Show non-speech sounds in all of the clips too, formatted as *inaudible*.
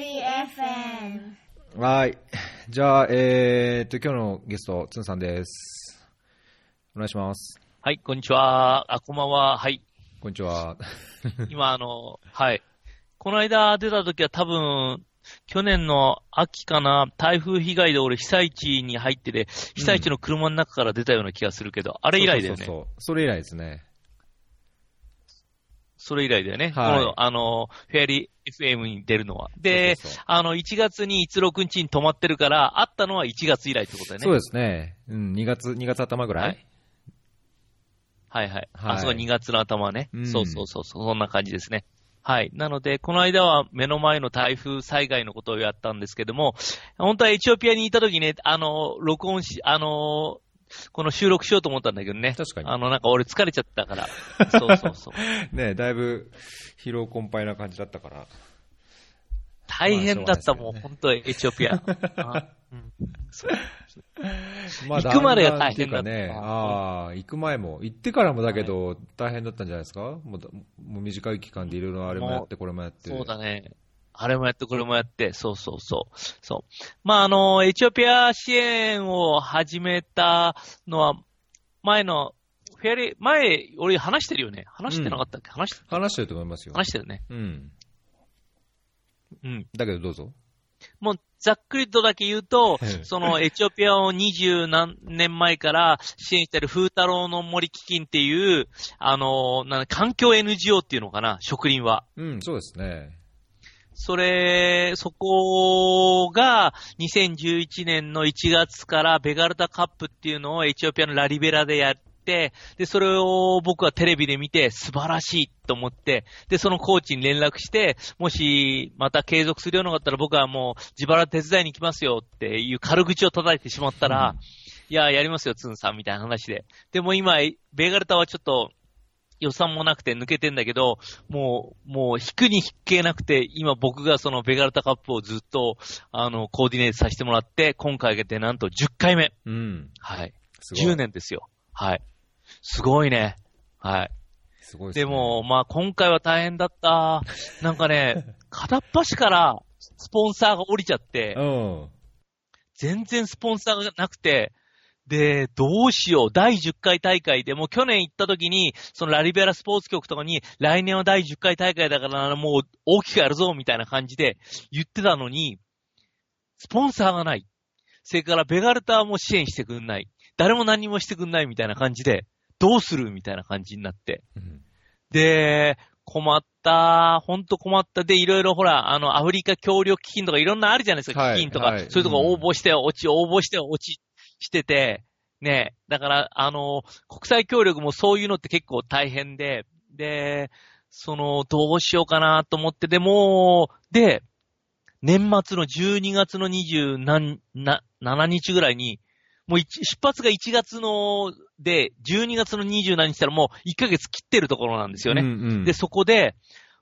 リ FM はい。じゃあ、えー、っと、今日のゲスト、つんさんです。お願いします。はい、こんにちは。あ、こんばんは。はい。こんにちは。今、あの、はい。この間出た時は多分、去年の秋かな、台風被害で俺被災地に入ってて、被災地の車の中から出たような気がするけど、あれ以来だよね。そうそうそうそれ以来ですね。それ以来だよね。はいこの、あの、フェアリー FM に出るのは。で、そうそうそうあの、1月に1、6日に泊まってるから、会ったのは1月以来ってことだよね。そうですね。うん、2月、2月頭ぐらい、はいはいはい。はいあ、そう、2月の頭ね。うんそうそうそう、そんな感じですね。はい。なので、この間は目の前の台風災害のことをやったんですけども、本当はエチオピアにいた時ね、あの、録音し、あの、この収録しようと思ったんだけどね。確かにあの、なんか俺疲れちゃったから。*laughs* そうそうそう。ねだいぶ疲労困憊な感じだったから。大変だったもう本当エチオピア。*laughs* あうんそうまあ行くまでが大変だね、ったああ、行く前も、行ってからもだけど、大変だったんじゃないですか？もうだもう短い期間でいろいろあれもやって、これもやって。そうだね。あれもやって、これもやって、そうそうそう。そう。まあ、あの、エチオピア支援を始めたのは、前の、フェアリー、前、俺話してるよね。話してなかったっけ、話して、話してると思いますよ。話してるね。うん。うん。だけどどうぞ。もう、ざっくりとだけ言うとええ、そのエチオピアを二十何年前から支援してる風太郎の森基金っていう、あの、なん環境 NGO っていうのかな、植林は。うん、そうですね。それ、そこが2011年の1月からベガルタカップっていうのをエチオピアのラリベラでやって、で、それを僕はテレビで見て素晴らしいと思って、で、そのコーチに連絡して、もしまた継続するようなかったら僕はもう自腹手伝いに来ますよっていう軽口を叩いてしまったら、いや、やりますよ、ツンさんみたいな話で。でも今、ベガルタはちょっと予算もなくて抜けてんだけど、もう、もう引くに引けなくて、今僕がそのベガルタカップをずっと、あの、コーディネートさせてもらって、今回でなんと10回目。うん。はい。すごい。10年ですよ。はい。すごいね。はい。すごいですねでも、、まあ今回は大変だった。なんかね、*laughs* 片っ端からスポンサーが降りちゃって、うん。全然スポンサーがなくて、で、どうしよう。第10回大会でもう去年行った時に、そのラリベラスポーツ局とかに、来年は第10回大会だからもう大きくやるぞ、みたいな感じで言ってたのに、スポンサーがない。それからベガルタも支援してくんない。誰も何もしてくんないみたいな感じで、どうするみたいな感じになって。うんで、困った、ほんと困った。で、いろいろほら、あの、アフリカ協力基金とかいろんなあるじゃないですか、はい基金とか。はいそういうとこ応募して落ち、応募して落ち、してて、ね。だから、あの、国際協力もそういうのって結構大変で、で、その、どうしようかなと思って、でも、で、年末の12月の20何、な、7日ぐらいに、もう一出発が1月の、で、12月の20何日したらもう1ヶ月切ってるところなんですよね。うんうんで、そこで、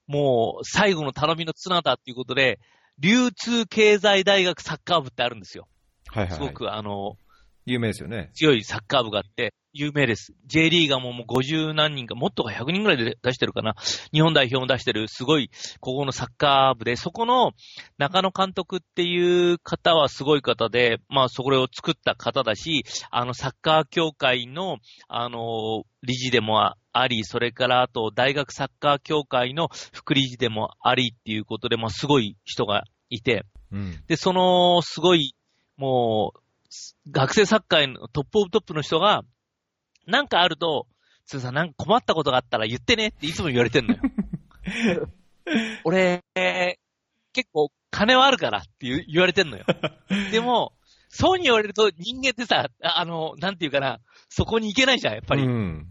もう、最後の頼みの綱だっていうことで、流通経済大学サッカー部ってあるんですよ。はいはいはい。すごく、あの、有名ですよね。強いサッカー部があって、有名です。J リーガーももう50何人か、もっとか100人ぐらいで出してるかな。日本代表も出してる、すごい、ここのサッカー部で、そこの中野監督っていう方はすごい方で、まあ、それを作った方だし、あの、サッカー協会の、あの、理事でもあり、それからあと、大学サッカー協会の副理事でもありっていうことで、まあ、すごい人がいて、うん。で、その、すごい、もう、学生サッカーのトップオブトップの人が、なんかあると、つーさん、なんか困ったことがあったら言ってねっていつも言われてんのよ。*laughs* 俺、結構金はあるからって言われてんのよ。でも、そうに言われると人間ってさ、ああの、なんていうかな、そこに行けないじゃん、やっぱり。うん。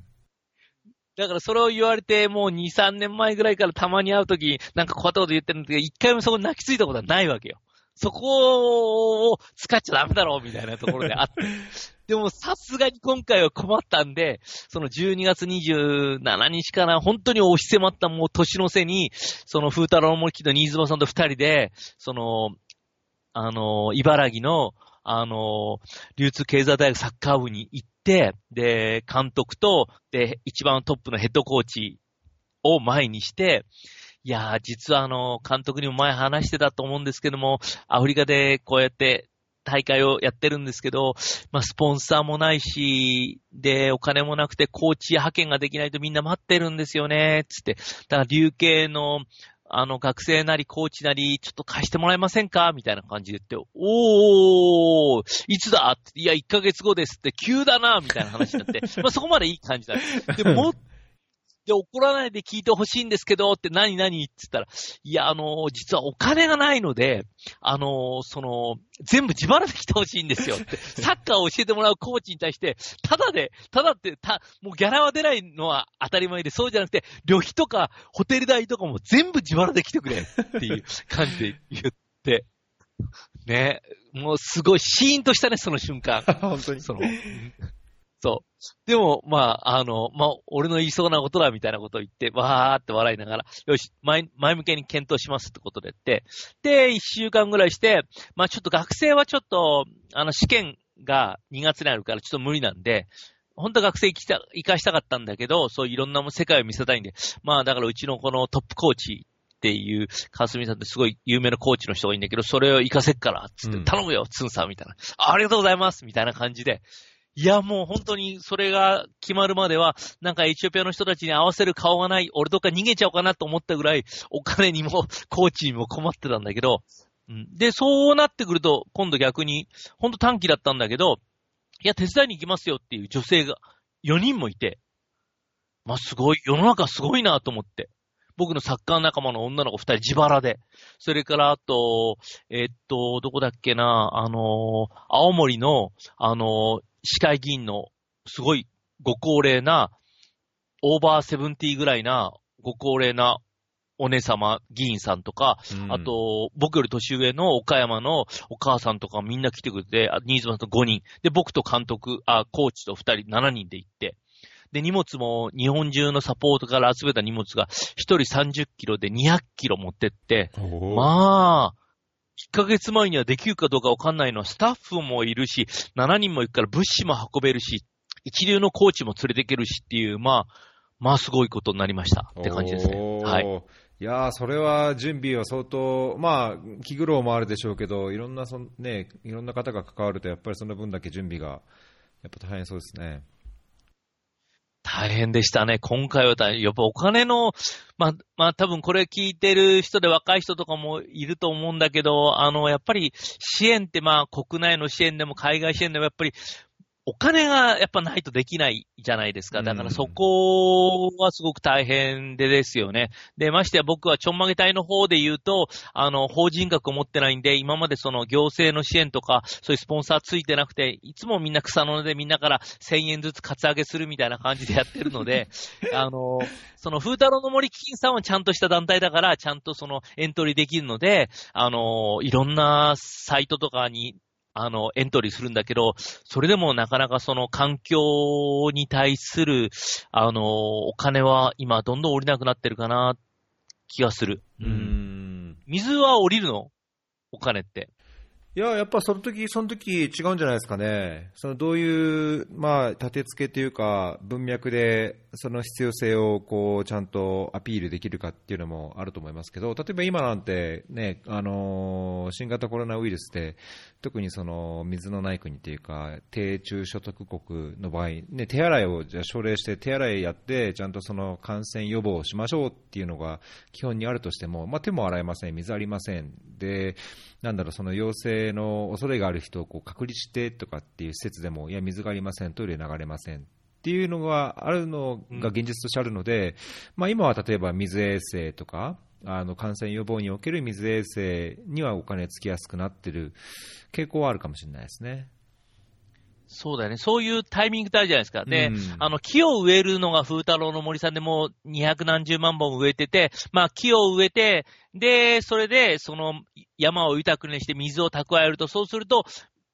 だからそれを言われて、もう2、3年前ぐらいからたまに会うとき、なんか困ったこと言ってるんだけど、一回もそこに泣きついたことはないわけよ。そこを使っちゃダメだろうみたいなところであって。*laughs* でもさすがに今回は困ったんで、その12月27日かな、本当に押し迫ったもう年の瀬に、その風太郎森木と新妻さんと二人で、その、あの、茨城の、あの、流通経済大学サッカー部に行って、で、監督と、で、一番トップのヘッドコーチを前にして、いやー、実はあの、監督にも前話してたと思うんですけども、アフリカでこうやって大会をやってるんですけど、まあ、スポンサーもないし、で、お金もなくて、コーチ派遣ができないとみんな待ってるんですよね、つって。だから、琉系の、あの、学生なり、コーチなり、ちょっと貸してもらえませんか？みたいな感じで言って、おー、いつだ？いや、1ヶ月後ですって、急だなみたいな話になって、まあ、そこまでいい感じだ。で、もっで、怒らないで聞いてほしいんですけど、って何何って言ったら、いや、あの、実はお金がないので、あの、その、全部自腹で来てほしいんですよって、*laughs* サッカーを教えてもらうコーチに対して、ただで、ただって、た、もうギャラは出ないのは当たり前で、そうじゃなくて、旅費とか、ホテル代とかも全部自腹で来てくれっていう *laughs* 感じで言って、ね、もうすごいシーンとしたね、その瞬間。*laughs* 本当に。その、そう。でも、まあ、あの、まあ、俺の言いそうなことだみたいなことを言って、わーって笑いながら、よし、前、前向けに検討しますってことで言って、で、一週間ぐらいして、まあ、ちょっと学生はちょっと、あの、試験が2月にあるからちょっと無理なんで、本当は学生行きた、行かしたかったんだけど、そういろんな世界を見せたいんで、まあ、だからうちのこのトップコーチっていう、かすみさんってすごい有名なコーチの人がいいんだけど、それを行かせっから、つって、頼むよ、ツンさんみたいな。ありがとうございますみたいな感じで、いや、もう本当にそれが決まるまでは、なんかエチオピアの人たちに合わせる顔がない、俺とか逃げちゃおうかなと思ったぐらい、お金にも、コーチにも困ってたんだけど、うん、で、そうなってくると、今度逆に、本当短期だったんだけど、いや、手伝いに行きますよっていう女性が4人もいて、まあ、すごい、世の中すごいなと思って。僕のサッカー仲間の女の子2人自腹で。それから、あと、えー、っと、どこだっけな、あのー、青森の、あのー、市会議員のすごいご高齢な、オーバーセブンティーぐらいなご高齢なお姉様議員さんとか、うん、あと、僕より年上の岡山のお母さんとかみんな来てくれて、新妻さんと5人。で、僕と監督、あ、コーチと2人、7人で行って。で、荷物も日本中のサポートから集めた荷物が1人30キロで200キロ持ってって、まあ、1ヶ月前にはできるかどうかわかんないのは、スタッフもいるし、7人も行くから物資も運べるし、一流のコーチも連れてけるしっていう、まあ、まあすごいことになりましたって感じですね。はい。いやー、それは準備は相当、まあ、気苦労もあるでしょうけど、いろんなそ、ね、いろんな方が関わると、やっぱりその分だけ準備が、やっぱ大変そうですね。大変でしたね。今回は大変。やっぱお金の、まあ、まあ多分これ聞いてる人で若い人とかもいると思うんだけど、あの、やっぱり支援ってまあ国内の支援でも海外支援でもやっぱりお金がやっぱないとできないじゃないですか。だからそこはすごく大変でですよね。で、ましてや僕はちょんまげ隊の方で言うと、あの、法人格を持ってないんで、今までその行政の支援とか、そういうスポンサーついてなくて、いつもみんな草の根でみんなから1000円ずつカツアゲするみたいな感じでやってるので、*laughs* あの、その風太郎の森基金さんはちゃんとした団体だから、ちゃんとそのエントリーできるので、あの、いろんなサイトとかにあの、エントリーするんだけど、それでもなかなかその環境に対する、あの、お金は今どんどん降りなくなってるかな、気がする。うん。水は降りるの？お金って。いや、やっぱその時、その時違うんじゃないですかね。そのどういう、まあ、立て付けというか、文脈で、その必要性を、こう、ちゃんとアピールできるかっていうのもあると思いますけど、例えば今なんて、ね、あの、新型コロナウイルスで、特にその、水のない国っていうか、低中所得国の場合、ね、手洗いを、じゃ奨励して、手洗いやって、ちゃんとその感染予防をしましょうっていうのが基本にあるとしても、まあ、手も洗えません、水ありません。で、なんだろう、その陽性の恐れがある人をこう隔離してとかっていう施設でも、いや、水がありません、トイレ流れませんっていうのがあるのが現実としてあるので、うん、まあ、今は例えば水衛生とか、あの感染予防における水衛生にはお金つきやすくなってる傾向はあるかもしれないですね。そうだよね。そういうタイミングってあるじゃないですか。で、うん、あの、木を植えるのが風太郎の森さんでも二百何十万本植えてて、まあ木を植えて、で、それで、その山を豊かにして水を蓄えると、そうすると、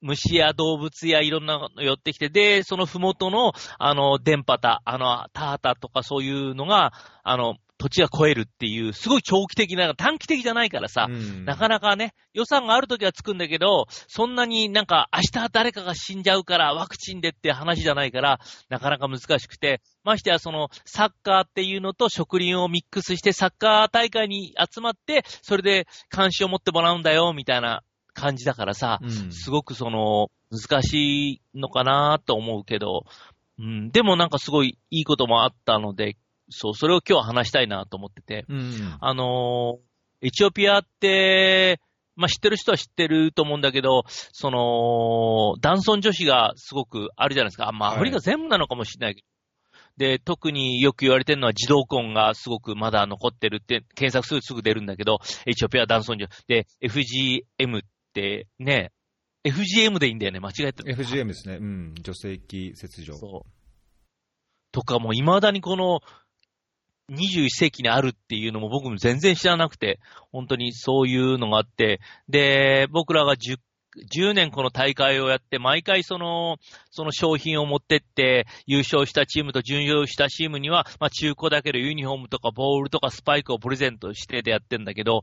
虫や動物やいろんなの寄ってきて、で、そのふもとの、あの、電波た、あの、田畑とかそういうのが、あの、土地が超えるっていう、すごい長期的な、短期的じゃないからさ、うん。なかなかね、予算があるときはつくんだけど、そんなになんか明日誰かが死んじゃうからワクチンでって話じゃないから、なかなか難しくて、ましてやそのサッカーっていうのと植林をミックスしてサッカー大会に集まって、それで関心を持ってもらうんだよ、みたいな感じだからさ、うん。すごくその、難しいのかなと思うけど、うん、でもなんかすごいいいこともあったので、そう、それを今日は話したいなと思ってて、うん。あのーエチオピアって、まあ、知ってる人は知ってると思うんだけど、その、男尊女子がすごくあるじゃないですか。あまあ、はいアフリカ全部なのかもしれないけど。で、特によく言われてるのは児童婚がすごくまだ残ってるって、検索するとすぐ出るんだけど、エチオピア男尊女子。で、FGM ってね、FGM でいいんだよね。間違えてる。FGM ですね。うん。女性器切除。そう。とかもう未だにこの21世紀にあるっていうのも僕も全然知らなくて、本当にそういうのがあって、で、僕らが 10, 10年この大会をやって、毎回その、その商品を持ってって、優勝したチームと準優勝したチームには、まあ中古だけどユニフォームとかボールとかスパイクをプレゼントしてでやってんだけど、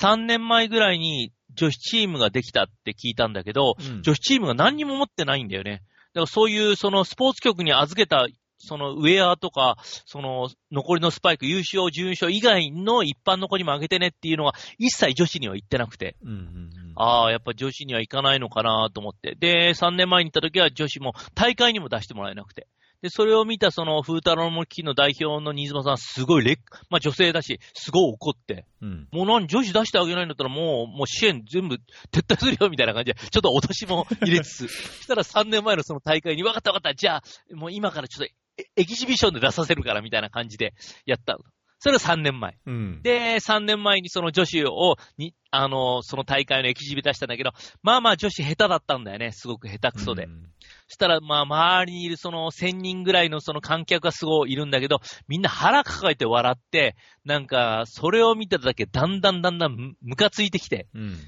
3年前ぐらいに女子チームができたって聞いたんだけど、うん女子チームが何にも持ってないんだよね。だからそういう、そのスポーツ局に預けた、そのウェアとか、その残りのスパイク、優勝、準優勝以外の一般の子にもあげてねっていうのが一切女子には言ってなくて、うんうんうん。ああ、やっぱ女子には行かないのかなと思って。で、3年前に行った時は女子も大会にも出してもらえなくて。で、それを見たその、風太郎の木の代表の新妻さん、すごいレッ、まあ女性だし、すごい怒って、うん。もう何、女子出してあげないんだったらもう、もう支援全部撤退するよみたいな感じで、ちょっと脅しも入れつつ、*laughs* そしたら3年前のその大会に、分かった分かった、じゃあ、もう今からちょっとエエキシビションで出させるからみたいな感じでやったの。それが3年前。うん。で、3年前にその女子を、に、あの、その大会のエキシビ出したんだけど、まあまあ女子下手だったんだよね。すごく下手くそで。うんそしたら、まあ、周りにいるその1000人ぐらいのその観客がすごいいるんだけど、みんな腹抱えて笑って、なんか、それを見てただけだんだんだんだんむムカついてきて、うん。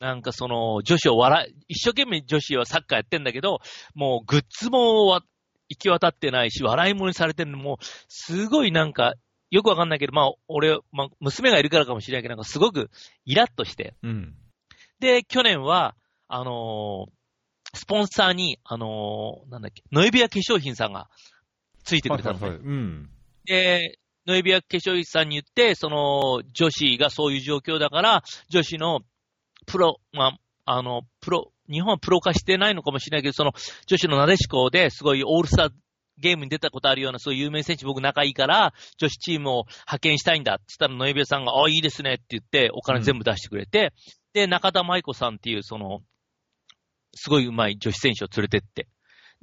なんかその女子を笑い、一生懸命女子はサッカーやってんだけど、もうグッズもわ行き渡ってないし、笑い物にされてるのも、すごいなんか、よくわかんないけど、まあ、俺、まあ、娘がいるからかもしれないけど、なんかすごくイラッとして。うん。で、去年は、あのースポンサーに、あのーなんだっけ、ノエビア化粧品さんがついてくれたのね。はいはいはい。うん。で、ノエビア化粧品さんに言って、その、女子がそういう状況だから、女子のプロ、まあ、あの、プロ、日本はプロ化してないのかもしれないけど、その、女子のなでしこですごいオールスターゲームに出たことあるような、そういう有名選手僕仲いいから、女子チームを派遣したいんだって言ったら、ノエビアさんが、あ、いいですねって言って、お金全部出してくれて、で、中田舞子さんっていう、その、すごい上手い女子選手を連れてって。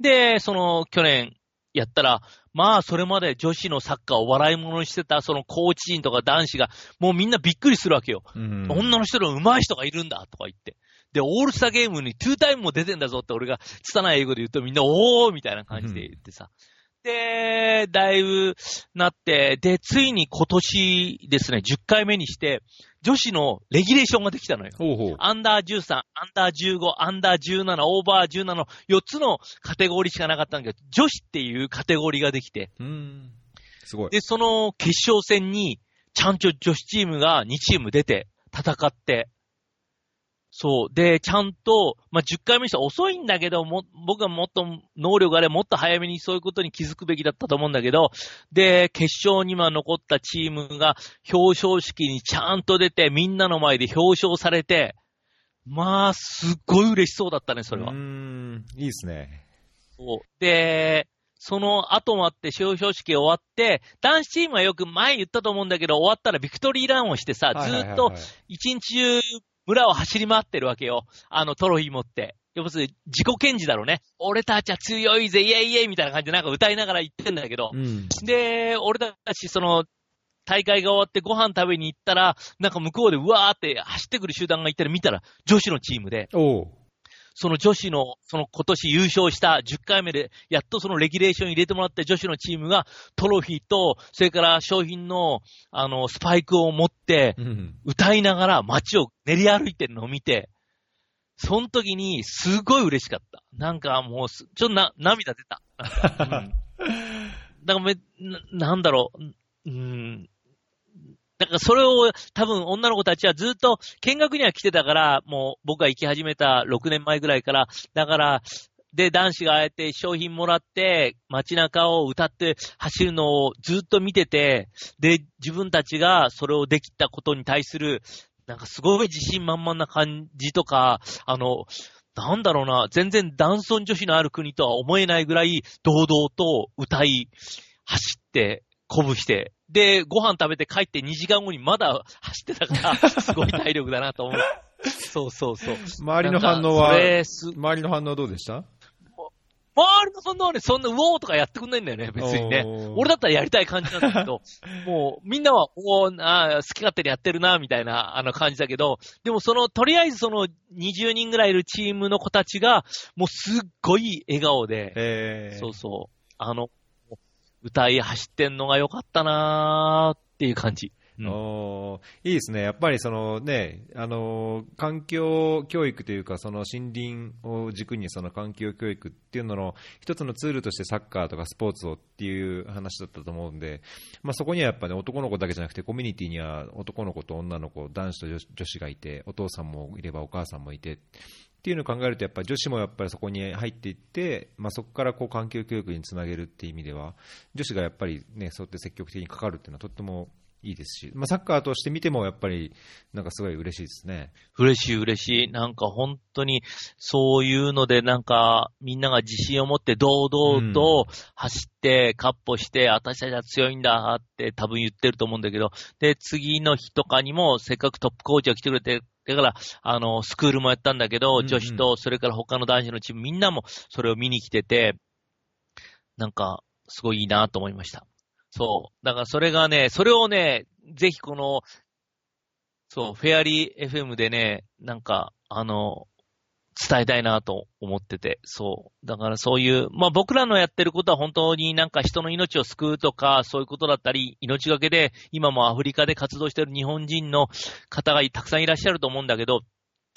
で、その、去年やったら、まあ、それまで女子のサッカーを笑い物にしてた、そのコーチ陣とか男子が、もうみんなびっくりするわけよ。うん。女の人の上手い人がいるんだ、とか言って。で、オールスターゲームにトゥータイムも出てんだぞって俺が拙い英語で言うとみんな、おーみたいな感じで言ってさ。で、だいぶなって、で、ついに今年ですね、10回目にして、女子のレギュレーションができたのよ。ほうほう。アンダー13、アンダー15、アンダー17、オーバー17の4つのカテゴリーしかなかったんだけど、女子っていうカテゴリーができて、うん。すごい。で、その決勝戦に、ちゃんと女子チームが2チーム出て、戦って、そう。で、ちゃんと、まあ、10回目にしては遅いんだけど、も、僕はもっと能力があればもっと早めにそういうことに気づくべきだったと思うんだけど、で、決勝には残ったチームが表彰式にちゃんと出て、みんなの前で表彰されて、まあ、すっごい嬉しそうだったね、それはう。ん。いいですね。そうで、その後もあって、表彰式終わって、男子チームはよく前言ったと思うんだけど、終わったらビクトリーランをしてさ、ずーっと一日中村を走り回ってるわけよ。あのトロフィー持って。要するに自己顕示だろうね。俺たちは強いぜ、イェイイェイみたいな感じでなんか歌いながら言ってんだけど。うん。で、俺たちその、大会が終わってご飯食べに行ったら、なんか向こうでうわーって走ってくる集団がいたら見たら女子のチームで、おう。その女子の、その今年優勝した10回目で、やっとそのレギュレーション入れてもらって女子のチームがトロフィーと、それから商品の、あの、スパイクを持って、うん。歌いながら街を練り歩いてるのを見て、その時にすごい嬉しかった。なんかもうす、ちょっとな、涙出た。うん *laughs* だからめな、なんだろう。うん。だからそれを多分女の子たちはずっと見学には来てたから、もう僕が行き始めた6年前ぐらいから、だから、で、男子がああやって商品もらって、街中を歌って走るのをずっと見てて、で、自分たちがそれをできたことに対する、なんかすごい自信満々な感じとか、あの、なんだろうな、全然男尊女子のある国とは思えないぐらい、堂々と歌い、走って、鼓舞して、で、ご飯食べて帰って2時間後にまだ走ってたから、*laughs* すごい体力だなと思う。そうそうそう。周りの反応は周りの反応はどうでした？周りのそんなはね、そんな、うおーとかやってくんないんだよね、別にね。俺だったらやりたい感じなんだけど、*laughs* もう、みんなは、おーあー好き勝手にやってるな、みたいな、あの感じだけど、でもその、とりあえずその、20人ぐらいいるチームの子たちが、もうすっごい笑顔で、えーそうそう、あの、歌い走ってんのが良かったなーっていう感じ。うんおいいですね、やっぱりその、ね、あの環境教育というか、その森林を軸にその環境教育っていうのの一つのツールとしてサッカーとかスポーツをっていう話だったと思うんで、まあ、そこにはやっぱね、男の子だけじゃなくて、コミュニティには男の子と女の子、男子と女子がいて、お父さんもいればお母さんもいて。っていうのを考えると、やっぱり女子もやっぱりそこに入っていって、まあ、そこからこう環境教育につなげるっていう意味では、女子がやっぱりね、そうやって積極的にかかるっていうのはとってもいいですし、まあ、サッカーとして見てもやっぱりなんかすごい嬉しいですね。嬉しい嬉しい。なんか本当に、そういうのでなんか、みんなが自信を持って堂々と走って、カッポして、私たちは強いんだって多分言ってると思うんだけど、で、次の日とかにも、せっかくトップコーチが来てくれて、だから、あの、スクールもやったんだけど、女子と、それから他の男子のチーム、みんなもそれを見に来てて、なんか、すごいいいなと思いました。そう。だからそれがね、それをね、ぜひこの、そう、フェアリー FM でね、なんか、あの、伝えたいなと思ってて、そう。だからそういう、まあ僕らのやってることは本当になんか人の命を救うとか、そういうことだったり、命がけで、今もアフリカで活動している日本人の方がたくさんいらっしゃると思うんだけど、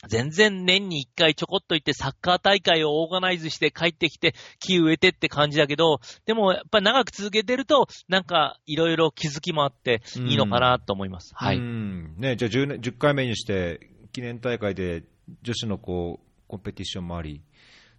全然年に一回ちょこっと行ってサッカー大会をオーガナイズして帰ってきて木植えてって感じだけど、でもやっぱり長く続けてると、なんかいろいろ気づきもあっていいのかなと思います。はい。うんね、じゃあ 10, 年10回目にして、記念大会で女子のこうコンペティションもあり、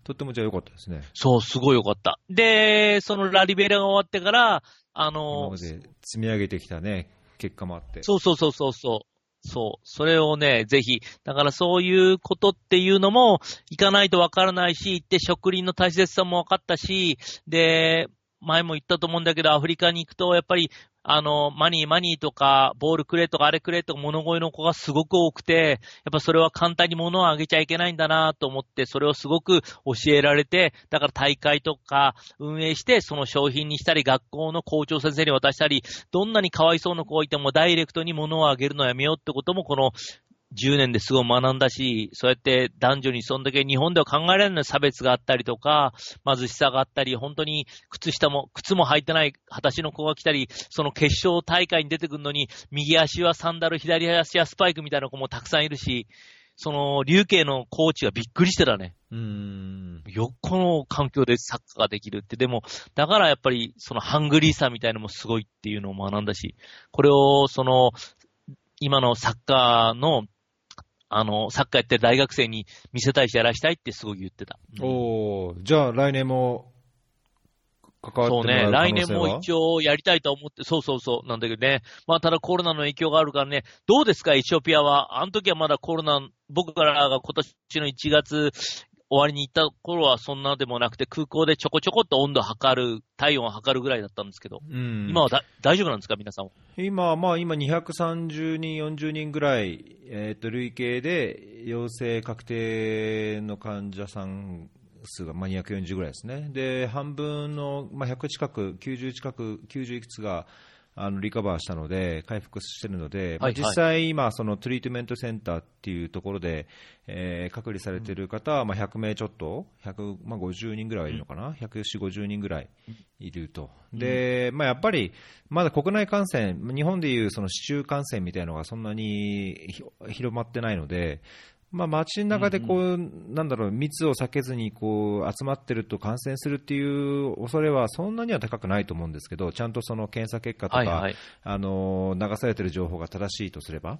とってもじゃあ良かったですね。そう、すごいよかった。で、そのラリベラが終わってから、あ今のま、で積み上げてきたね、結果もあって。そうそうそうそうそう。そう。それをね、ぜひ。だからそういうことっていうのも、行かないとわからないし、行って植林の大切さも分かったし、で、前も言ったと思うんだけど、アフリカに行くと、やっぱり、あの、マニーマニーとか、ボールくれとか、あれくれとか、物乞いの子がすごく多くて、やっぱそれは簡単に物をあげちゃいけないんだなと思って、それをすごく教えられて、だから大会とか運営して、その商品にしたり、学校の校長先生に渡したり、どんなにかわいそうな子がいてもダイレクトに物をあげるのをやめようってことも、この10年ですごい学んだし、そうやって男女にそんだけ日本では考えられない差別があったりとか、貧しさがあったり、本当に靴下も、靴も履いてない裸足の子が来たり、その決勝大会に出てくるのに、右足はサンダル、左足はスパイクみたいな子もたくさんいるし、その、琉球のコーチがびっくりしてたね。うん。よっこの環境でサッカーができるって。でも、だからやっぱり、そのハングリーさみたいなのもすごいっていうのを学んだし、これを、その、今のサッカーの、あの、サッカーやってる大学生に見せたいしやらしたいってすごい言ってた。おーじゃあ来年も関わそうね、ってもらう可来能性は？年も一応やりたいと思って、そうそうそう、なんだけどね。まあ、ただコロナの影響があるからね、どうですか、エチオピアは？あの時はまだコロナ、僕らが今年の1月終わりに行った頃はそんなでもなくて、空港でちょこちょこっと温度を測る、体温を測るぐらいだったんですけど、うん、今はだ大丈夫なんですか、皆さんは？今、まあ、今230人、40人ぐらい、えー、と累計で陽性確定の患者さん数が、まあ、240ぐらいですね、で半分の、まあ、100近く、90近く、90いくつがあのリカバーしたので、回復しているので、まあはい。はい実際、今、そのトリートメントセンターっていうところで、えー隔離されている方は、まあ、100名ちょっと、100まあ、50人ぐらいはいるのかな、140、50人ぐらいいると、でまあ、やっぱりまだ国内感染、日本でいうその市中感染みたいなのがそんなにひ広まってないので、まあ、街の中でこう、なんだろう、密を避けずにこう集まってると感染するっていう恐れはそんなには高くないと思うんですけど、ちゃんとその検査結果とか、はいはい。あの流されてる情報が正しいとすれば。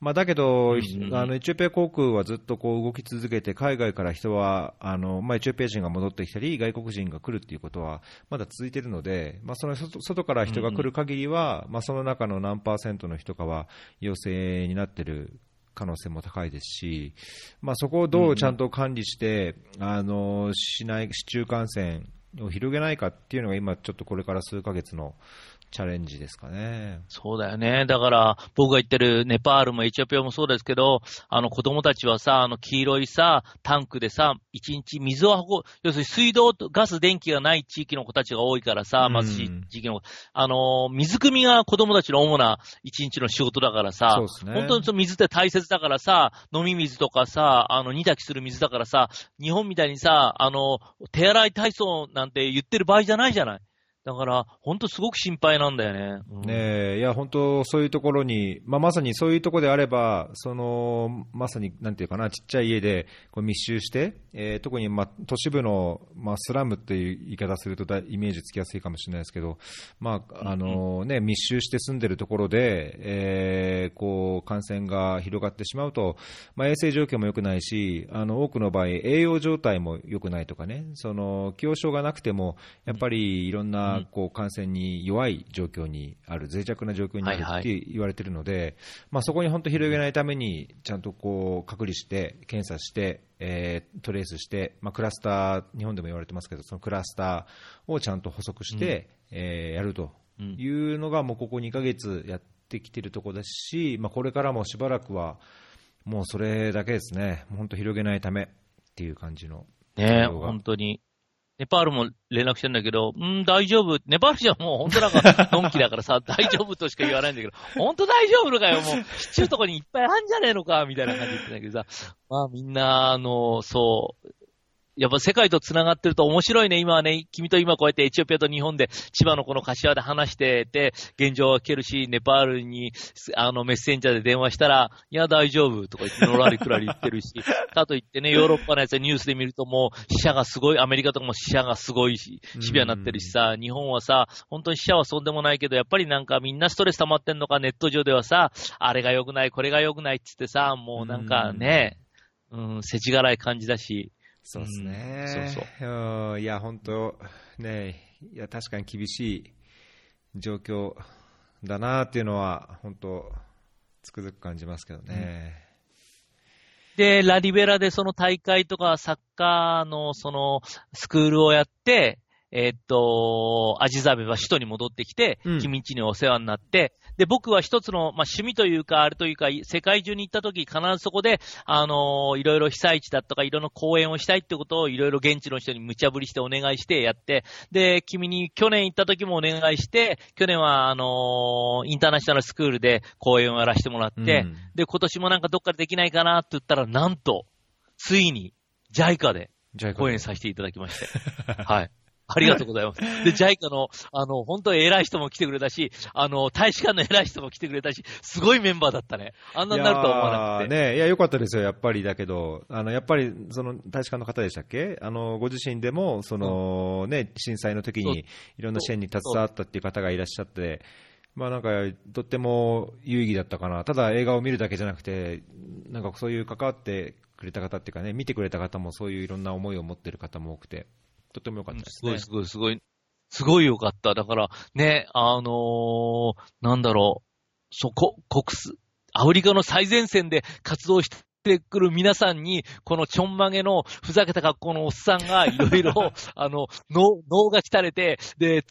まあ、だけど、うんうんあのエチオピア航空はずっとこう動き続けて、海外から人はあの、まあ、エチオピア人が戻ってきたり、外国人が来るっていうことはまだ続いているので、まあ、その外外から人が来る限りは、まあ、その中の何パーセントの人かは陽性になってる可能性も高いですし、まあ、そこをどうちゃんと管理して、あのしない市中感染を広げないかっていうのが今、ちょっとこれから数ヶ月のチャレンジですかね。そうだよね。だから、僕が言ってるネパールもエチオピアもそうですけど、あの子供たちはさ、あの黄色いさ、タンクでさ、一日水を運ぶ、要するに水道とガス、電気がない地域の子たちが多いからさ、うん貧しい地域の、あの、水汲みが子供たちの主な一日の仕事だからさ、ね本当にその水って大切だからさ、飲み水とかさ、あの、煮炊きする水だからさ、日本みたいにさ、あの、手洗い体操なんて言ってる場合じゃないじゃない。だから、本当すごく心配なんだよね。うんねえいや本当、そういうところに、まあ、まさにそういうところであれば、そのまさになんていうかな、ちっちゃい家でこう密集して、えー特に、まあ、都市部の、まあ、スラムっていう言い方するとだイメージつきやすいかもしれないですけど、まああのね、密集して住んでるところで、えーこう感染が広がってしまうと、まあ、衛生状況も良くないし、あの多くの場合、栄養状態も良くないとかね、その既往症がなくても、やっぱりいろんなこう感染に弱い状況にある、脆弱な状況にあるって言われてるので、まあ、そこに本当広げないために、ちゃんとこう隔離して、検査して、えートレースして、まあ、クラスター、日本でも言われてますけど、そのクラスターをちゃんと補足して、えーやるとうん。いうのが、もうここ2ヶ月やってきてるところですし、まあ、これからもしばらくは、もうそれだけですね、本当広げないためっていう感じの。ね本当に。ネパールも連絡してんだけど、うん、大丈夫。ネパールじゃもう本当なんか、のんきだからさ、大丈夫としか言わないんだけど、本当大丈夫かよ、もう、シチューとかにいっぱいあんじゃねえのか、みたいな感じで言ってんだけどさ、まあみんな、あの、そう、やっぱ世界と繋がってると面白いね。今はね、君と今こうやってエチオピアと日本で千葉のこの柏で話してて、現状は聞けるし、ネパールに、あの、メッセンジャーで電話したら、いや、大丈夫とか言って、のらりくらり言ってるし、*laughs* かといってね、ヨーロッパのやつはニュースで見るともう、死者がすごい、アメリカとかも死者がすごいし、シビアになってるしさ、日本はさ、本当に死者はそうでもないけど、やっぱりなんかみんなストレス溜まってんのか、ネット上ではさ、あれが良くない、これが良くないって言ってさ、もうなんかね、うん、世知辛い感じだし、そうですね。うんそううんいや、本当、ね、いや、確かに厳しい状況だなっていうのは、本当、つくづく感じますけどね。で、ラリベラでその大会とかサッカーのそのスクールをやって、えーっと、アジザベは首都に戻ってきて、うん君んちにお世話になって、で、僕は一つの、まあ、趣味というか、あれというか、世界中に行った時、必ずそこで、あのーいろいろ被災地だとか、いろんな講演をしたいってことを、いろいろ現地の人に無茶ぶりしてお願いしてやって、で、君に去年行った時もお願いして、去年は、あのーインターナショナルスクールで講演をやらせてもらって、うんで、今年もなんかどっかでできないかなって言ったら、なんと、ついに、JICA で講演させていただきまして。*laughs* はい。ありがとうございます。で、JICA の、あの、本当に偉い人も来てくれたし、あの、大使館の偉い人も来てくれたし、すごいメンバーだったね。あんなになるとは思わなくて。ね、いや、良かったですよ、やっぱりだけど、あのやっぱりその大使館の方でしたっけ、あのご自身でもその、ね、震災の時にいろんな支援に携わったっていう方がいらっしゃって、まあ、なんかとっても有意義だったかな、ただ映画を見るだけじゃなくて、なんかそういう関わってくれた方っていうかね、見てくれた方もそういういろんな思いを持ってる方も多くて、とっても良かったですね。すごい、すごい、すごい。すごいよかった。だから、ね、あのーなんだろう、そこ、国す、アフリカの最前線で活動してくる皆さんに、このちょんまげのふざけた格好のおっさんがいろいろ、*laughs* あの、脳、脳が鍛れて、で、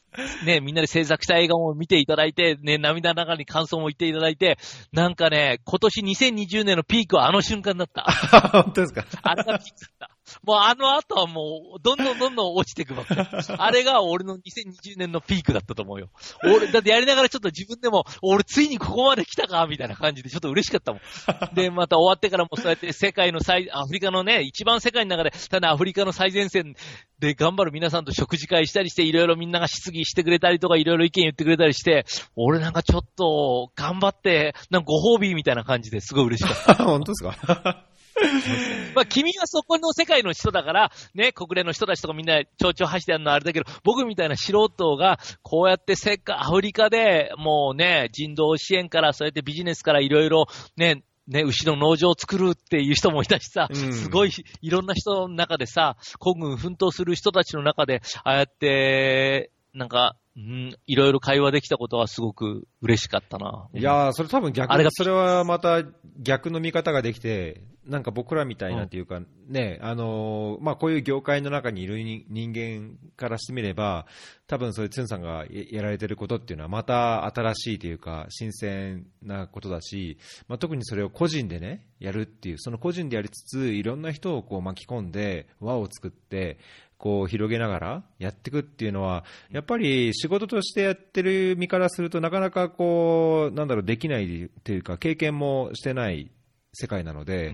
ね、みんなで制作した映画も見ていただいて、ね、涙ながらに感想も言っていただいて、なんかね、今年2020年のピークはあの瞬間だった。*laughs* 本当ですか？あれがピークだった。もうあの後はもう、どんどんどんどん落ちていくばっかり。*laughs* あれが俺の2020年のピークだったと思うよ。俺、だってやりながらちょっと自分でも、俺ついにここまで来たかみたいな感じでちょっと嬉しかったもん。*laughs* で、また終わってからもそうやって世界の最、アフリカのね、一番世界の中で、ただアフリカの最前線で頑張る皆さんと食事会したりして、いろいろみんなが質疑してくれたりとか、いろいろ意見言ってくれたりして、俺なんかちょっと頑張って、なんかご褒美みたいな感じですごい嬉しかった。*laughs* 本当ですか？*laughs* まあ、君はそこの世界の人だから、ね、国連の人たちとかみんな蝶々走ってやるのはあれだけど、僕みたいな素人が、こうやってせっか、アフリカでもうね、人道支援から、そうやってビジネスからいろいろ、ね、ね、牛の農場を作るっていう人もいたしさ、うん。すごいいろんな人の中でさ、孤軍奮闘する人たちの中で、ああやって、なんか、うん、いろいろ会話できたことはすごく嬉しかったな。いやー、それ多分逆あれがそれはまた逆の見方ができて、なんか僕らみたいなっていうか、ね、あのーまあ、こういう業界の中にいる人人間からしてみれば、多分そういうツンさんがややられてることっていうのはまた新しいというか、新鮮なことだし、まあ、特にそれを個人でね、やるっていう、その個人でやりつつ、いろんな人をこう巻き込んで、輪を作って、こう広げながらやっていくっていうのは、やっぱり仕事としてやってる身からするとなかなかこう、なんだろう、できないというか、経験もしてない世界なので、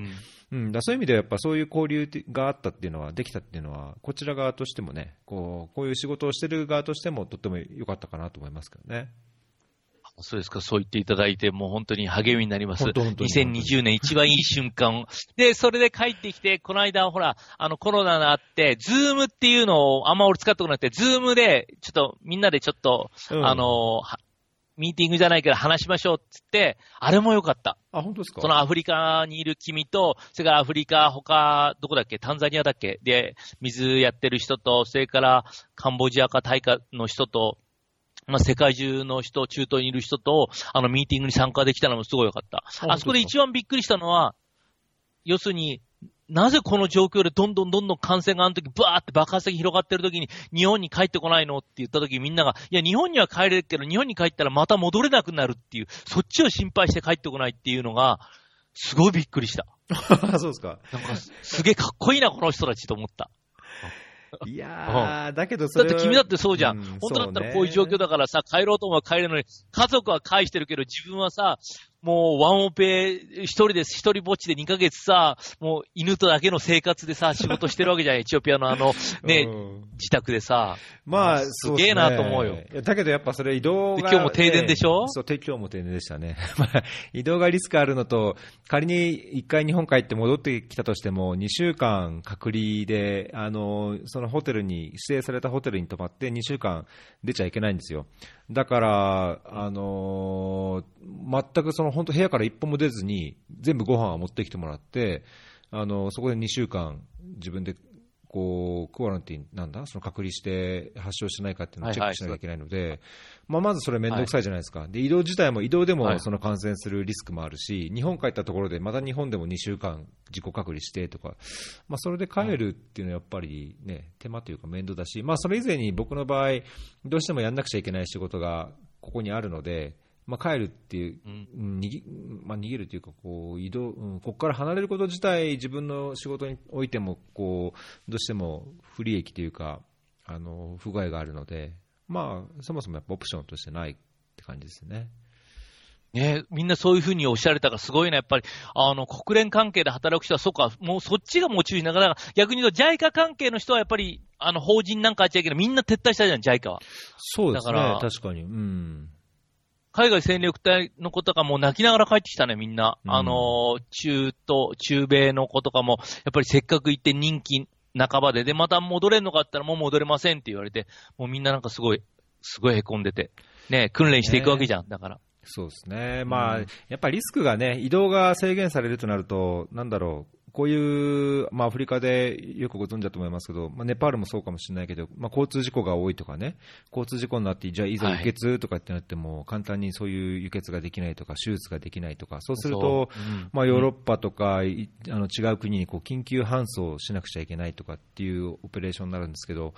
うん、だそういう意味ではやっぱそういう交流があったっていうのは、できたっていうのは、こちら側としてもね、こうこういう仕事をしてる側としてもとっても良かったかなと思いますけどね。そうですか、そう言っていただいて、もう本当に励みになります。本当本当に2020年一番いい瞬間。*laughs* で、それで帰ってきて、この間、ほら、あのコロナがあって、 Zoom っていうのをあんま俺使ったことなくて、 Zoom で、ちょっとみんなでちょっと、うんあの、はミーティングじゃないけど話しましょうっつって、あれも良かった。あ、本当ですか？そのアフリカにいる君と、それからアフリカ、他、どこだっけ？タンザニアだっけ？で、水やってる人と、それからカンボジアかタイかの人と、まあ、世界中の人、中東にいる人と、あの、ミーティングに参加できたのもすごい良かった。ああそこで一番びっくりしたのは、要するに、なぜこの状況でどんどんどんどん感染があの時バーって爆発的に広がってる時に日本に帰ってこないのって言った時みんなが、いや日本には帰れるけど日本に帰ったらまた戻れなくなるっていう、そっちを心配して帰ってこないっていうのが、すごいびっくりした。*laughs* そうですか。なんかすすげえかっこいいな、この人たちと思った。*laughs* いやー、だけどそれはだって君だってそうじゃん。うん本当だったらこういう状況だからさ、帰ろうと思えば帰れるのに、家族は返してるけど、自分はさ、もうワンオペ一人です、一人ぼっちで2ヶ月さ、もう犬とだけの生活でさ、仕事してるわけじゃん、*laughs* エチオピアのあの、ね、うん自宅でさ。まあ、すげえなと思うよそですねだけどやっぱそれ移動が、で今日も停電でしょ？そう、て今日も停電でしたね。*laughs* まあ移動がリスクあるのと、仮に一回日本帰って戻ってきたとしても、2週間隔離で、あの、そのホテルに、指定されたホテルに泊まって2週間出ちゃいけないんですよ。だから、あの全くその本当部屋から一歩も出ずに、全部ご飯を持ってきてもらって、あの、そこで2週間自分でこう、クアランティンなんだ、その隔離して発症してないかっていうのをチェックしなきゃいけないので、まあ、まずそれめんどくさいじゃないですか。で、移動自体も、移動ではい。もその感染するリスクもあるし、日本帰ったところでまた日本でも2週間自己隔離してとか、まあ、それで帰るっていうのはやっぱりね、手間というか面倒だし、まあ、それ以前に僕の場合、どうしてもやんなくちゃいけない仕事がここにあるので、まあ、帰るっていう、うんうん逃げまあ、逃げるというかこう移動、うん、ここから離れること自体、自分の仕事においてもこうどうしても不利益というかあの不具合があるので、まあ、そもそもやっぱオプションとしてないって感じですね。ねみんなそういうふうにおっしゃられたからすごいな、やっぱり。あの、国連関係で働く人は、そうか、もうそっちがもう注意しながら、逆に言うと、JICA 関係の人はやっぱり、あの、法人なんかあっちゃいけない。みんな撤退したじゃん、JICA は。そうですね、だから確かに。うん海外戦力隊の子とかも泣きながら帰ってきたね、みんな。うん。あの、中東、中米の子とかも、やっぱりせっかく行って人気半ばで、で、また戻れんのかったらもう戻れませんって言われて、もうみんななんかすごい、すごい凹んでて、ね、訓練していくわけじゃん、だから。そうですね、まあ、うん。やっぱりリスクがね、移動が制限されるとなると、なんだろう、こういう、まあ、アフリカでよくご存知だと思いますけど、まあ、ネパールもそうかもしれないけど、まあ、交通事故が多いとかね、交通事故になって、じゃあ、いざはい輸血とかってなっても、簡単にそういう輸血ができないとか、手術ができないとか、そうすると、そう。うん。まあ、ヨーロッパとか、いあの違う国にこう緊急搬送しなくちゃいけないとかっていうオペレーションになるんですけど、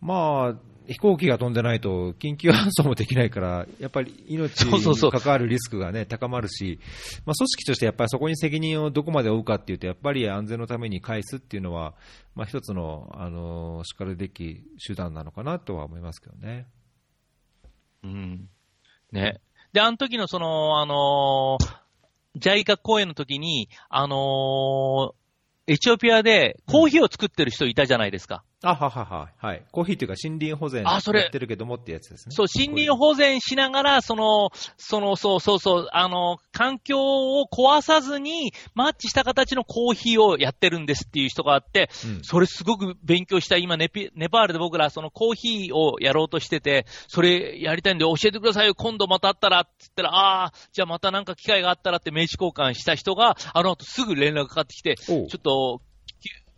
まあ、飛行機が飛んでないと緊急搬送もできないから、やっぱり命に関わるリスクが、ね、高まるし、まあ、組織としてやっぱりそこに責任をどこまで負うかっていうと、やっぱり安全のために返すっていうのは、まあ、一つの、あのしかるべき手段なのかなとは思いますけどね。うん。ね。で、あの時のその、あのー、ジャイカ公演の時に、あのーエチオピアでコーヒーを作ってる人いたじゃないですか。あははは、はい。コーヒーっていうか森林保全あそれやってるけどもってやつですね。そう、森林保全しながら、その、その、そうそうそう、あの、環境を壊さずに、マッチした形のコーヒーをやってるんですっていう人があって、うんそれすごく勉強したい。今ネピ、ネパールで僕らそのコーヒーをやろうとしてて、それやりたいんで教えてくださいよ。今度また会ったらって言ったら、ああ、じゃあまたなんか機会があったらって名刺交換した人が、あの後すぐ連絡かかってきて、ちょっと、き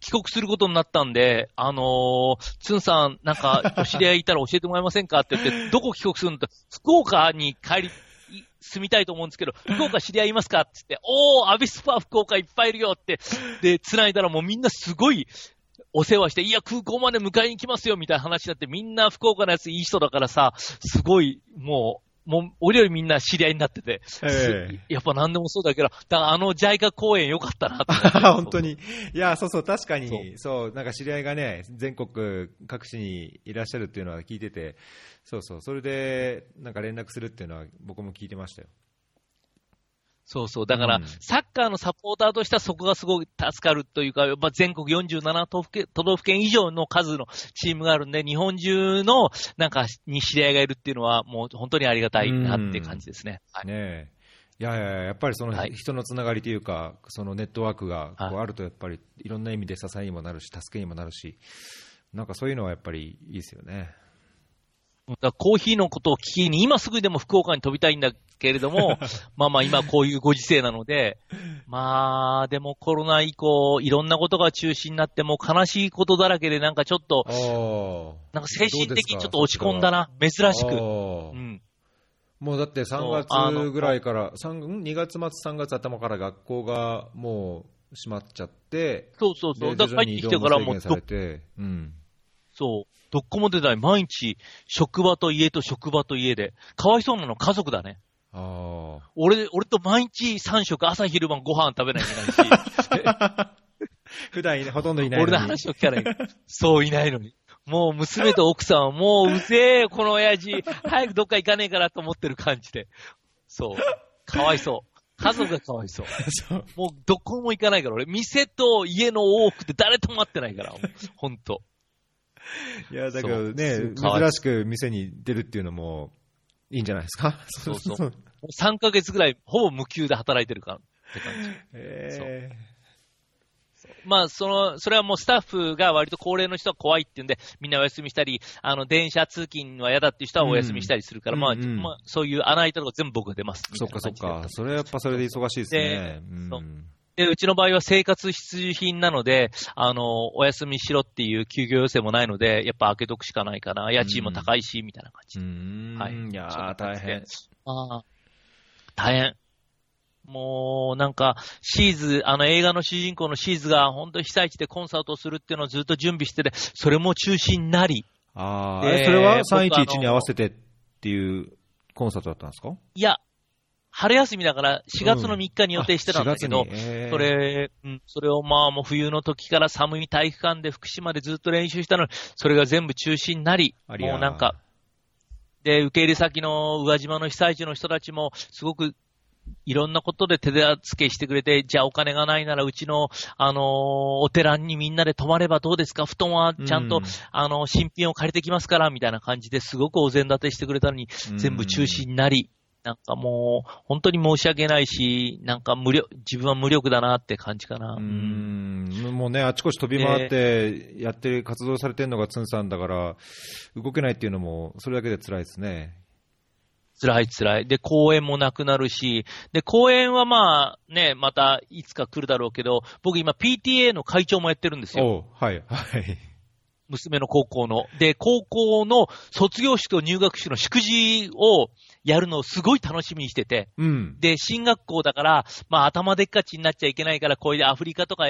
帰国することになったんで、あのー、つんさん、なんか、お *laughs* 知り合いいたら教えてもらえませんかって言って、どこ帰国するんだ福岡に帰り、い住みたいと思うんですけど、福岡知り合いいますかって言って、おー、アビスパ福岡いっぱいいるよって、で、繋いだらもうみんなすごい、お世話して、いや、空港まで迎えに来ますよ、みたいな話になって、みんな福岡のやついい人だからさ、すごい、もう、もう、俺よりみんな知り合いになってて、ええやっぱ何でもそうだけど、だからあのジャイカ公園良かったなって。*laughs* 本当に。いや、そうそう、確かに、そそうなんか知り合いがね、全国各地にいらっしゃるっていうのは聞いてて、そうそう、それで、なんか連絡するっていうのは僕も聞いてましたよ。そうそう。だから、うんサッカーのサポーターとしてはそこがすごい助かるというか、まあ、全国47都府県都道府県以上の数のチームがあるんで、日本中の、なんか、に知り合いがいるっていうのは、もう本当にありがたいなって感じですね。はい。ねえ。いやいやいや、やっぱりそのはい人のつながりというか、そのネットワークがこうはいあると、やっぱりいろんな意味で支えにもなるし、助けにもなるし、なんかそういうのはやっぱりいいですよね。だコーヒーのことを聞きに、今すぐでも福岡に飛びたいんだけれども、*laughs* まあまあ今こういうご時世なので、まあでもコロナ以降、いろんなことが中止になって、もう悲しいことだらけで、なんかちょっと。なんか精神的にちょっと落ち込んだな、珍しく。もうだって3そうあの月ぐらいから、3ん？2月末、3月頭から学校がもう閉まっちゃって、そうそうそう。でだから帰ってきてからもううん。そう。どっこも出ない。毎日、職場と家と職場と家で。かわいそうなの家族だね。ああ。俺、俺と毎日3食朝昼晩ご飯食べないといけないし。*laughs* 普段いないほとんどいないのに。俺の話を聞かない。そういないのに。もう娘と奥さんはもううぜえ、この親父。早くどっか行かねえからと思ってる感じで。そう。かわいそう。家族がかわいそう。*laughs* そうもうどこも行かないから、俺、店と家の往復で誰とも会ってないから、ほんと。いや、だけどね珍しく店に出るっていうのもいいんじゃないですか？そうそう。*laughs* もう3ヶ月ぐらい、ほぼ無給で働いてるからって感じ。えまあ、その、それはもうスタッフが割と高齢の人は怖いっていうんで、みんなお休みしたり、あの、電車通勤は嫌だっていう人はお休みしたりするから、まあ、うんうんうんまあ、そういう穴開いたとこ全部僕が出ます。ーそっかそっかそれはやっぱそれで忙しいですね。うんで、うちの場合は生活必需品なので、あの、お休みしろっていう休業要請もないので、やっぱ開けとくしかないかな。家賃も高いし、みたいな感じう。ん。はいいや大変。ああ、大変。もう、なんか、シーズ、あの映画の主人公のシーズが本当に被災地でコンサートをするっていうのをずっと準備してて、それも中止になり、ああ、でえそれは僕あ311のに合わせてっていうコンサートだったんですか？いや、春休みだから4月の3日に予定してたんだけど、あ4月に。えー。それ、うん、それをまあもう冬の時から寒い体育館で福島でずっと練習したのに、それが全部中止になり、ありゃもうなんか、で、受け入れ先の宇和島の被災地の人たちも、すごく、いろんなことで手助けしてくれて、じゃあお金がないならうちの、あのーお寺にみんなで泊まればどうですか？布団はちゃんと、うんあの、新品を借りてきますから、みたいな感じですごくお膳立てしてくれたのに、全部中止になり、なんかもう、本当に申し訳ないし、なんか無力、自分は無力だなって感じかな。うーんもうね、あちこち飛び回ってやってる、活動されてるのがツンさんだから、動けないっていうのも、それだけで辛いですね。辛い辛い。で、公演もなくなるし、で、公演はまあ、ね、またいつか来るだろうけど、僕今 PTA の会長もやってるんですよ。はい、はい。娘の高校の。で、高校の卒業式と入学式の祝辞をやるのをすごい楽しみにしてて、うん。で、進学校だから、まあ頭でっかちになっちゃいけないから、これでアフリカとか、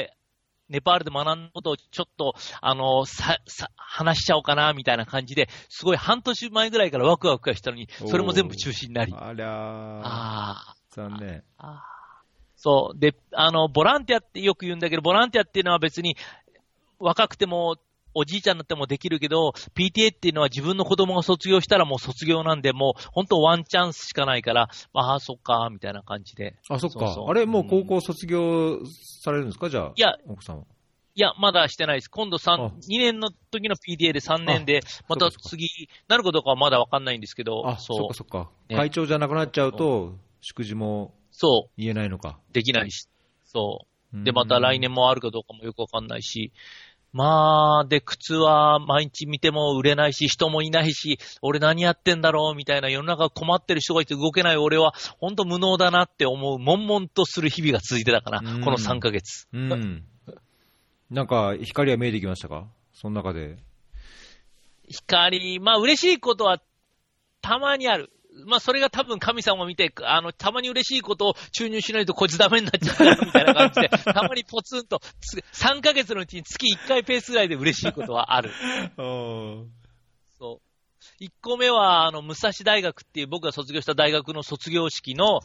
ネパールで学んだことをちょっと、あの、さ、さ、話しちゃおうかな、みたいな感じで、すごい半年前ぐらいからワクワクがしたのに、それも全部中止になり。ありゃー、あ残念。あ。ああそう。で、あの、ボランティアってよく言うんだけど、ボランティアっていうのは別に、若くても、おじいちゃんになってもできるけど、PTA っていうのは自分の子供が卒業したらもう卒業なんで、もう本当ワンチャンスしかないから、ああ、そっか、みたいな感じで。あ、そっか。そうそうあれ、もう高校卒業されるんですか？じゃあ。いや、奥さんは。いや、まだしてないです。今度あ3、2年の時の PDA で3年で、また次、なるかどうかはまだわかんないんですけど、あ、そそっかそっか。ね会長じゃなくなっちゃうと、祝辞もそ言えないのか。う、できないし、そう。うんで、また来年もあるかどうかもよくわかんないし、まあ、で、靴は毎日見ても売れないし、人もいないし、俺何やってんだろうみたいな世の中困ってる人がいて動けない俺は、ほんと無能だなって思う、悶々とする日々が続いてたかな、うんこの3ヶ月。うん。なんか、光は見えてきましたか？その中で。光、まあ嬉しいことはたまにある。まあそれが多分神様を見て、あの、たまに嬉しいことを注入しないとこいつダメになっちゃうみたいな感じで、*laughs* たまにポツンと、つ3ヶ月のうちに月1回ペースぐらいで嬉しいことはある。*laughs* そう。1個目は、あの、武蔵大学っていう僕が卒業した大学の卒業式の、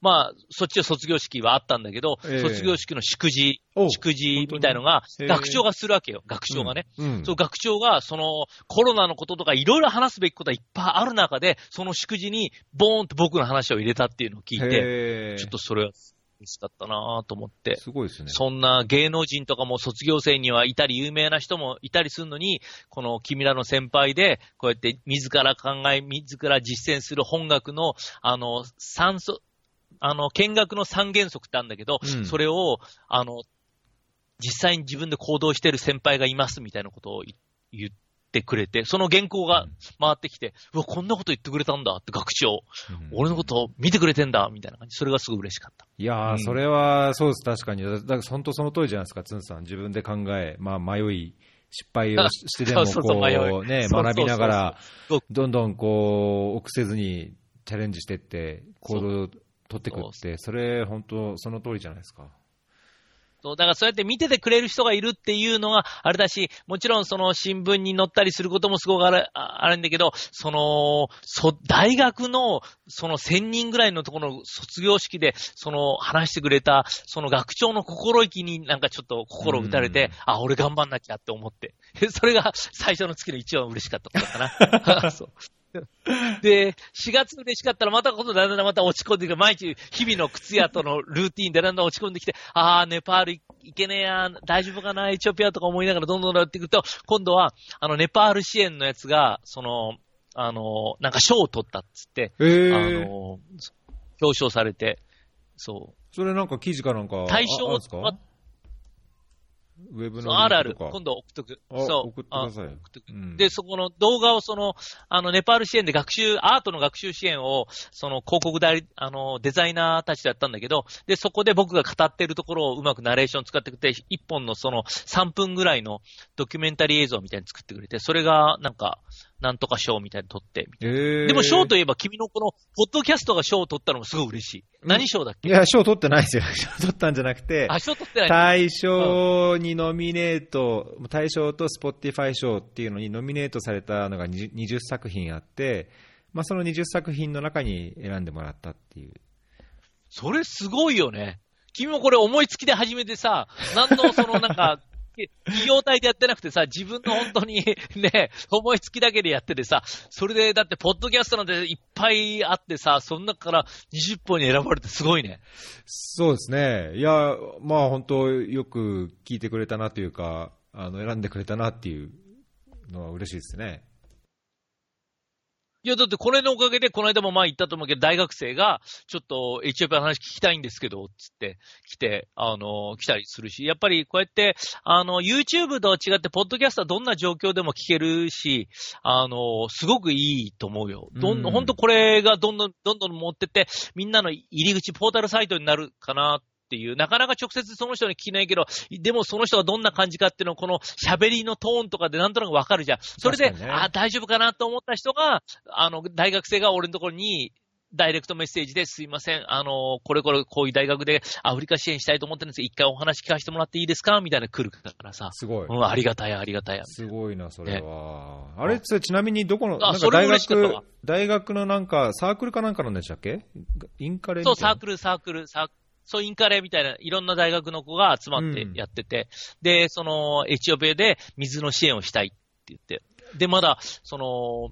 まあ、そっちの卒業式はあったんだけど、ええ。卒業式の祝辞お、祝辞みたいのが、学長がするわけよ、学長がね。うん。そう、学長が、その、コロナのこととかいろいろ話すべきことがいっぱいある中で、その祝辞に、ボーンと僕の話を入れたっていうのを聞いて、ちょっとそれは嬉しかったなぁと思って。すごいですね。そんな芸能人とかも卒業生にはいたり、有名な人もいたりするのに、この君らの先輩で、こうやって自ら考え、自ら実践する本学の、あの、三素、あの、見学の三原則ってあるんだけど、うんそれを、あの、実際に自分で行動してる先輩がいますみたいなことをい言ってくれて、その原稿が回ってきて、うわ、こんなこと言ってくれたんだって学長、うん俺のことを見てくれてんだみたいな感じ。それがすごい嬉しかった。いやー、うんそれはそうです、確かに。だだから本当その通りじゃないですか、つんさん。自分で考え、まあ迷い、失敗をししてでも *laughs* こ迷うね、学びながらどんどんこう、臆せずにチャレンジしてって、行動を取ってくって、それ本当その通りじゃないですか。そう、だからそうやって見ててくれる人がいるっていうのがあれだし、もちろんその新聞に載ったりすることもすごくあれ、ああるんだけど、その、そ、大学のその1000人ぐらいのところの卒業式で、その話してくれた、その学長の心意気になんかちょっと心打たれて、うんあ、俺頑張んなきゃって思って。*laughs* それが最初の月の一番嬉しかったことかな。*laughs* そうで、4月嬉しかったらまた今度だんだんまた落ち込んでくる。毎日日々の靴屋とのルーティンでだんだん落ち込んできて、あー、ネパール行けねえや、大丈夫かな、エチオピアとか思いながらどんどんやっていくと、今度は、あの、ネパール支援のやつが、その、あの、なんか賞を取ったっつって、えあー、の、表彰されて、そう。それなんか記事かなんか、対象ああるんですか？はウェブのあるある。今度送っとく。あそう。送ってくださいあ送っとくうんで、そこの動画をその、あの、ネパール支援で学習、アートの学習支援を、その広告代理、あの、デザイナーたちとやったんだけど、で、そこで僕が語ってるところをうまくナレーション使ってくれて、一本のその3分ぐらいのドキュメンタリー映像みたいに作ってくれて、それがなんか、なんとか賞みたいに撮って、えー、なでも賞といえば君のこの、ポッドキャストが賞を取ったのもすごい嬉しい。何賞だっけ？いや、賞取ってないですよ。*laughs* 賞取ったんじゃなくて、あ、賞取ってない。大賞にノミネート、大賞と Spotify 賞っていうのにノミネートされたのが 20, 20作品あって、まあ、その20作品の中に選んでもらったっていう。それすごいよね。君もこれ思いつきで始めてさ、何のそのなんか、*laughs* 企業体でやってなくてさ、自分の本当に *laughs* ね、思いつきだけでやっててさ、それでだって、ポッドキャストなんていっぱいあってさ、その中から20本に選ばれてすごいね。そうですね。いや、まあ本当よく聞いてくれたなというか、あの、選んでくれたなっていうのは嬉しいですね。いや、だってこれのおかげで、この間も前言ったと思うけど、大学生が、ちょっとエチオピアの話聞きたいんですけど、つって来て、あの、来たりするし、やっぱりこうやって、あの、YouTube とは違って、ポッドキャストはどんな状況でも聞けるし、あの、すごくいいと思うよ。どんほんとこれがどんどん、どんどん持ってって、みんなの入り口、ポータルサイトになるかなっていう、なかなか直接その人に聞けないけど、でもその人がどんな感じかっていうのを、この喋りのトーンとかでなんとなくわかるじゃん。それで、ねあ、大丈夫かなと思った人が、あの、大学生が俺のところに、ダイレクトメッセージですいません。あの、これこれこういう大学でアフリカ支援したいと思ってるんです一回お話聞かせてもらっていいですか？みたいな来るからさ。すごい。うん、ありがたい、ありがたい。すごいな、それは。あれ、それちなみにどこの、なんか大学、大学のなんかサークルかなんかなんでしたっけ？インカレそ、いうなサークル、サークル、サーそう、インカレみたいな、いろんな大学の子が集まってやってて、で、その、エチオピアで水の支援をしたいって言って、で、まだ、その、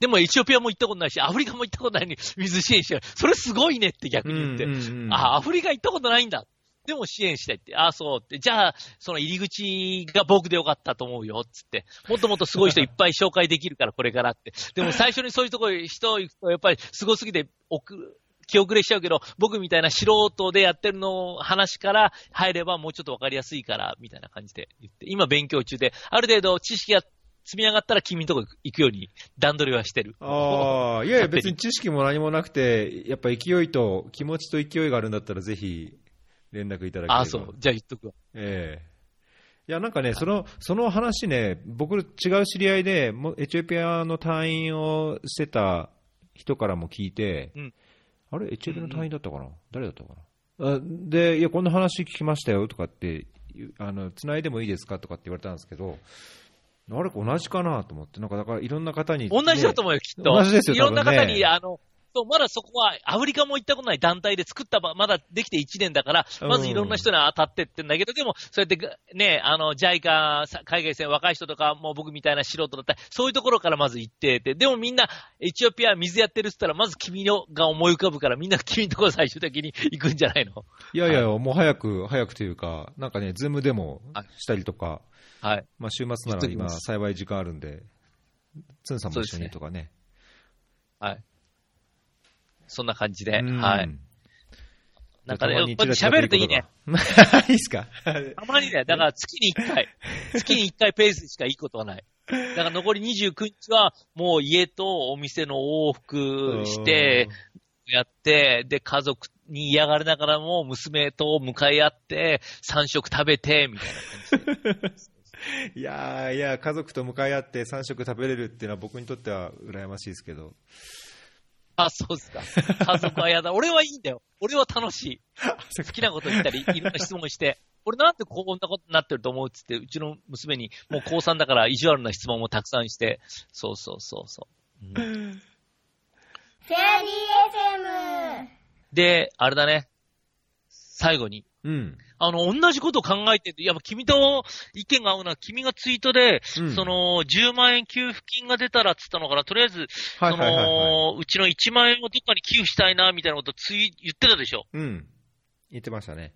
でもエチオピアも行ったことないし、アフリカも行ったことないのに水支援しよう。それすごいねって逆に言って。うんうんうんあ、アフリカ行ったことないんだ。でも支援したいって、ああ、そうって、じゃあ、その入り口が僕でよかったと思うよ、つって。もっともっとすごい人いっぱい紹介できるから、これからって。でも最初にそういうところ、人行くと、やっぱりすごすぎて、奥、気遅れしちゃうけど、僕みたいな素人でやってるの話から入ればもうちょっとわかりやすいから、みたいな感じで言って、今勉強中で、ある程度知識が積み上がったら君のとこ行くように段取りはしてる。ああ、いやいや別に知識も何もなくて、やっぱ勢いと、気持ちと勢いがあるんだったらぜひ連絡いただければ。ああ、そう。じゃあ言っとくわ。ええいや、なんかね、その、その話ね、僕、違う知り合いで、もエチオピアの隊員をしてた人からも聞いて、うんあれ、エチオピアの隊員だったかな、誰だったかな？あで、いや、こんな話聞きましたよとかって、あの、繋いでもいいですか？とかって言われたんですけど、あれ、同じかな？と思って、なんか、だから、いろんな方に、同じだと思うよ、きっと。同じですよいろんな方に、あの、そう、まだそこは、アフリカも行ったことない団体で作ったば、まだできて1年だから、うんまずいろんな人に当たってってんだけど、でも、そうやってが、ね、あの、JICA、さ海外線若い人とか、もう僕みたいな素人だったり、そういうところからまず行ってて、でもみんな、エチオピア水やってるって言ったら、まず君のが思い浮かぶから、みんな君のところ最終的に *laughs* 行くんじゃないの？いやいや、もう早く、早くというか、なんかね、ズームでもしたりとか、はい。まあ、週末なら今、幸い時間あるんで、ツンさんも一緒にとかね。はい。そんな感じで、うんはい。なんかね、喋るといいね。*laughs* いいっすか？*laughs* たまにね、だから月に1回、*laughs* 月に1回ペースしかいいことはない。だから残り29日は、もう家とお店の往復して、やって、で、家族に嫌がられながらも娘と向かい合って、3食食べて、みたいな感じで。いやーいや、家族と向かい合って3食食べれるっていうのは僕にとっては羨ましいですけど。あ、そうですか。家族は嫌だ。俺はいいんだよ。俺は楽しい。好きなこと言ったり、いろんな質問して、俺なんでこんなことになってると思うっつって、うちの娘に、もう高3だから意地悪な質問もたくさんして、そうそうそうそう。うんフェアリー FM。で、あれだね。最後に。うん。あの、同じことを考えてて、いや、君と意見が合うのは、君がツイートで、うんその、10万円給付金が出たらっつったのかな、とりあえず、はいはいはいはい。その、うちの1万円をどっかに寄付したいな、みたいなことツイ言ってたでしょ。うん。言ってましたね。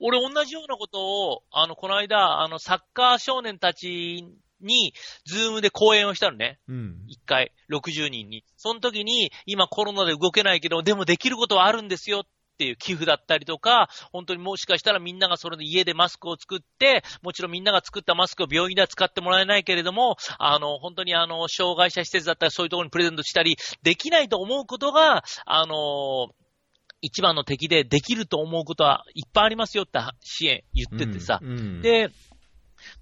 俺同じようなことを、あの、この間、あの、サッカー少年たちに、ズームで講演をしたのね。うん。一回、60人に。その時に、今コロナで動けないけど、でもできることはあるんですよっていう寄付だったりとか、本当にもしかしたらみんながそれで家でマスクを作って、もちろんみんなが作ったマスクを病院では使ってもらえないけれども、あの、本当にあの、障害者施設だったらそういうところにプレゼントしたり、できないと思うことが、あの、一番の敵でできると思うことはいっぱいありますよって支援言っててさ。うん、で、